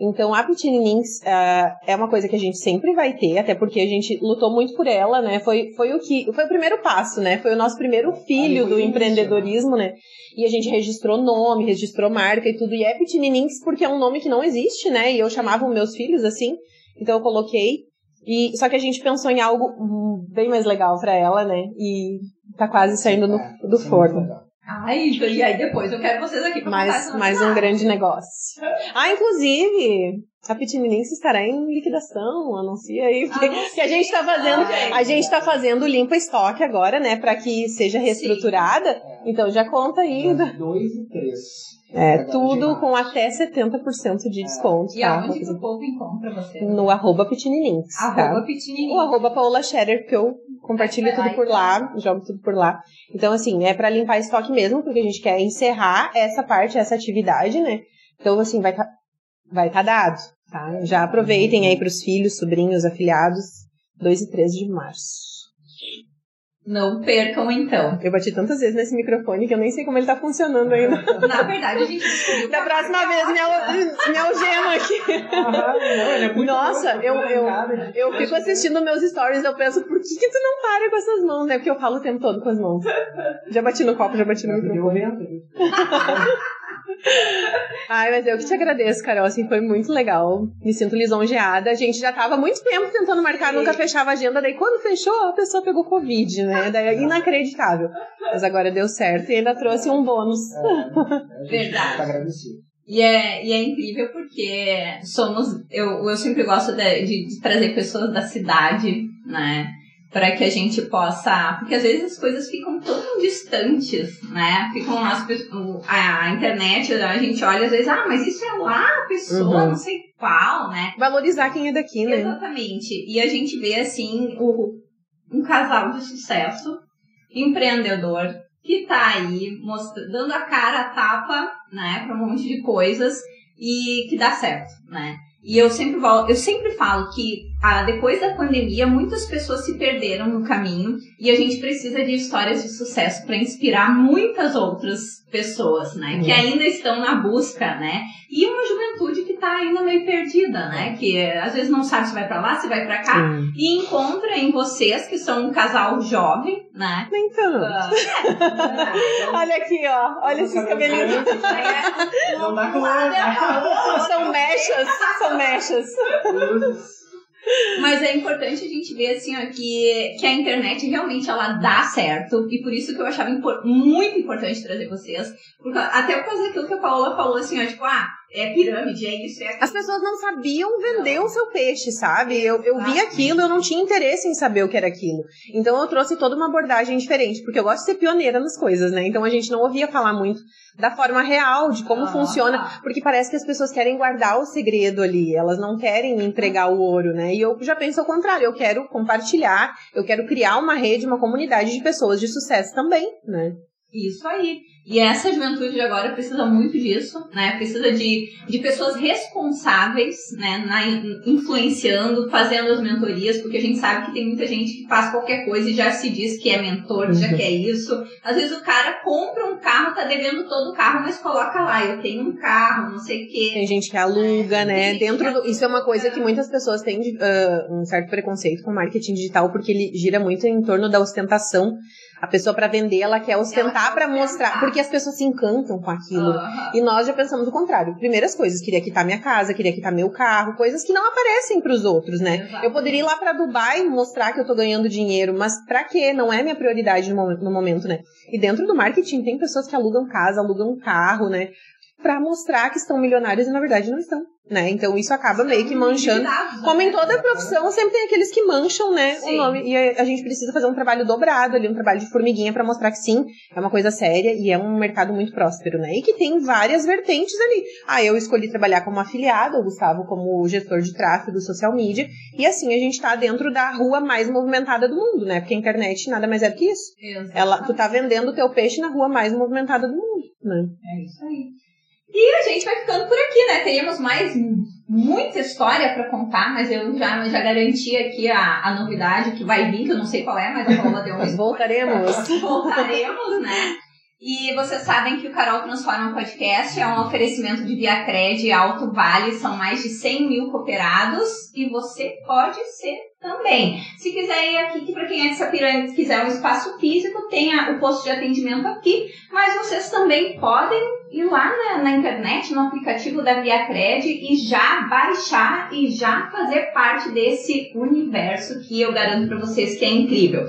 Então, a Pitininins ah, é uma coisa que a gente sempre vai ter, até porque a gente lutou muito por ela, né? Foi, foi o que foi o primeiro passo, né? Foi o nosso primeiro filho foi do início, empreendedorismo, né? E a gente registrou nome, registrou marca e tudo. E é Pitininins porque é um nome que não existe, né? E eu chamava os meus filhos assim. Então eu coloquei. E só que a gente pensou em algo hum, bem mais legal pra ela, né? E tá quase saindo no- É, do isso é forno. Ai, e aí depois eu quero vocês aqui pra Mais, mais um grande negócio. Ah, inclusive, a Pitininense estará em liquidação, anuncia aí. Que, que a gente tá fazendo, a gente tá fazendo limpa estoque agora, né, para que seja reestruturada. Então já conta aí. 2 e 3. É, tudo com até 70% de desconto, E tá? aonde que o povo encontra você? No arroba tá? Arroba Pitininho. O arroba Paola Scherer, porque eu compartilho lá, tudo por então. lá, jogo tudo por lá. Então, assim, é pra limpar estoque mesmo, porque a gente quer encerrar essa parte, essa atividade, né? Então, assim, vai tá, vai tá dado, tá? Já aproveitem aí pros filhos, sobrinhos, afilhados, 2 e 13 de março. Não percam então. Eu bati tantas vezes nesse microfone que eu nem sei como ele tá funcionando ainda. Na verdade, a gente descobriu. Da próxima vez, me, al- me algema aqui. Ah, não, ele é muito Nossa, louco, eu, muito eu, né? eu fico assistindo meus stories eu penso, por que, que tu não para com essas mãos, né? Porque eu falo o tempo todo com as mãos. Já bati no copo, já bati no deu microfone. vento. Ai, mas eu que te agradeço, Carol, assim, foi muito legal. Me sinto lisonjeada. A gente já tava há muito tempo tentando marcar, nunca fechava a agenda. Daí quando fechou, a pessoa pegou Covid, né? Daí é inacreditável. Mas agora deu certo e ainda trouxe um bônus. É, a gente Verdade. Tá agradecido. E é, e é incrível porque somos. Eu, eu sempre gosto de, de- de trazer pessoas da cidade, né? Para que a gente possa. Porque às vezes as coisas ficam tão distantes, né? Ficam as, a, internet, a gente olha às vezes, ah, mas isso é lá a pessoa, Uhum. não sei qual, né? Valorizar quem é daqui, né? Exatamente. E a gente vê assim o, um casal de sucesso, empreendedor, que tá aí mostra, dando a cara, a tapa, né, pra um monte de coisas e que dá certo, né? E eu sempre, eu sempre falo que ah, depois da pandemia muitas pessoas se perderam no caminho e a gente precisa de histórias de sucesso para inspirar muitas outras pessoas, né? Que Uhum. ainda estão na busca, né? E uma juventude que tá ainda meio perdida, né? Que eh, às vezes não sabe se vai para lá, se vai para cá. Sim. E encontra em vocês, que são um casal jovem, né? Nem tanto. Ah, Olha aqui, ó. Olha esses cabelinhos. é, Não dá com São mechas. São mechas. Mas é importante a gente ver assim ó, que, que a internet realmente ela dá certo. E por isso que eu achava impor- muito importante trazer vocês. Porque, até por causa daquilo que a Paola falou assim, ó, tipo, ah, é pirâmide, é isso, é aquilo. As pessoas não sabiam vender o seu peixe, sabe? Eu, eu vi Ah. aquilo, eu não tinha interesse em saber o que era aquilo. Então eu trouxe toda uma abordagem diferente, porque eu gosto de ser pioneira nas coisas, né? Então a gente não ouvia falar muito da forma real, de como Ah. funciona, porque parece que as pessoas querem guardar o segredo ali, elas não querem entregar o ouro, né? E eu já penso ao contrário, eu quero compartilhar, eu quero criar uma rede, uma comunidade de pessoas de sucesso também, né? Isso aí. E essa juventude de agora precisa muito disso, né? Precisa de, de pessoas responsáveis, né? Na, influenciando, fazendo as mentorias, porque a gente sabe que tem muita gente que faz qualquer coisa e já se diz que é mentor, que já Uhum. quer isso. Às vezes o cara compra um carro, tá devendo todo o carro, mas coloca lá, eu tenho um carro, não sei o quê. Tem gente que aluga, né? Que Dentro do, isso é uma coisa que muitas pessoas têm ah, um certo preconceito com marketing digital, porque ele gira muito em torno da ostentação. A pessoa para vender, ela quer ostentar quer para mostrar, porque as pessoas se encantam com aquilo. Aham. E nós já pensamos o contrário. Primeiras coisas, queria quitar minha casa, queria quitar meu carro, coisas que não aparecem pros outros, né? Exato. Eu poderia ir lá pra Dubai mostrar que eu tô ganhando dinheiro, mas pra quê? Não é minha prioridade no momento, né? E dentro do marketing tem pessoas que alugam casa, alugam carro, né? Para mostrar que estão milionários e na verdade não estão né? Então isso acaba meio que manchando. Como em toda profissão, sempre tem aqueles que mancham, né, sim. o nome. E a, a, gente precisa fazer um trabalho dobrado ali, um trabalho de formiguinha para mostrar que sim, é uma coisa séria e é um mercado muito próspero, né? E que tem várias vertentes ali. Ah, eu escolhi trabalhar como afiliado, o Gustavo como gestor de tráfego, social media, e assim a gente tá dentro da rua mais movimentada do mundo, né? Porque a internet nada mais é do que isso. Exatamente. Ela, tu tá vendendo o teu peixe na rua mais movimentada do mundo, né? É isso aí. E a gente vai ficando por aqui, né? Teríamos mais muita história para contar, mas eu já, já garanti aqui a, a novidade que vai vir, que eu não sei qual é, mas a Paula deu um Voltaremos. Voltaremos, né? E vocês sabem que o Carol Transforma Podcast é um oferecimento de Via Cred Alto Vale, são mais de 100 mil cooperados e você pode ser também. Se quiser ir aqui, que para quem é de Sapiranga quiser um espaço físico, tem o posto de atendimento aqui, mas vocês também podem ir lá na, na internet, no aplicativo da Via Cred e já baixar e já fazer parte desse universo que eu garanto para vocês que é incrível.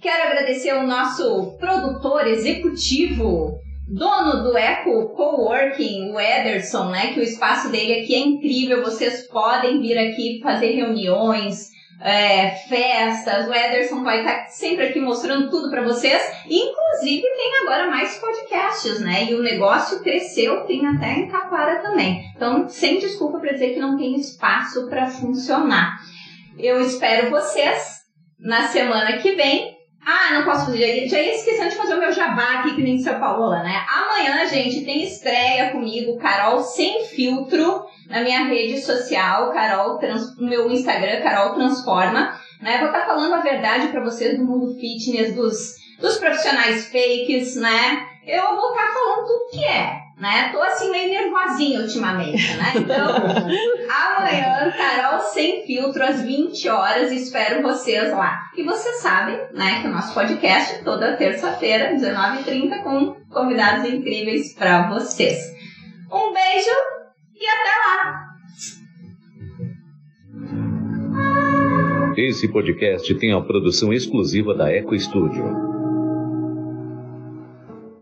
Quero agradecer ao nosso produtor executivo, dono do Eco Coworking, o Ederson, né? Que o espaço dele aqui é incrível. Vocês podem vir aqui fazer reuniões, é, festas. O Ederson vai estar sempre aqui mostrando tudo para vocês. Inclusive tem agora mais podcasts, né? E o negócio cresceu, tem até em Taquara também. Então, sem desculpa para dizer que não tem espaço para funcionar. Eu espero vocês na semana que vem ah, não posso fazer. Já ia, esquecendo de fazer o meu jabá aqui, que nem São Paola, né? Amanhã, gente, tem estreia comigo, Carol Sem Filtro, na minha rede social, Carol, trans, meu Instagram, Carol Transforma. Né? Vou estar falando a verdade para vocês do mundo fitness, dos, dos profissionais fakes, né? Eu vou estar falando tudo que é né? Tô assim meio nervosinha ultimamente, né? Então, amanhã, Carol Sem Filtro, às 20 horas, espero vocês lá. E vocês sabem, né, que o nosso podcast toda terça-feira, 19h30, com convidados incríveis para vocês. Um beijo e até lá! Esse podcast tem a produção exclusiva da Eco Studio.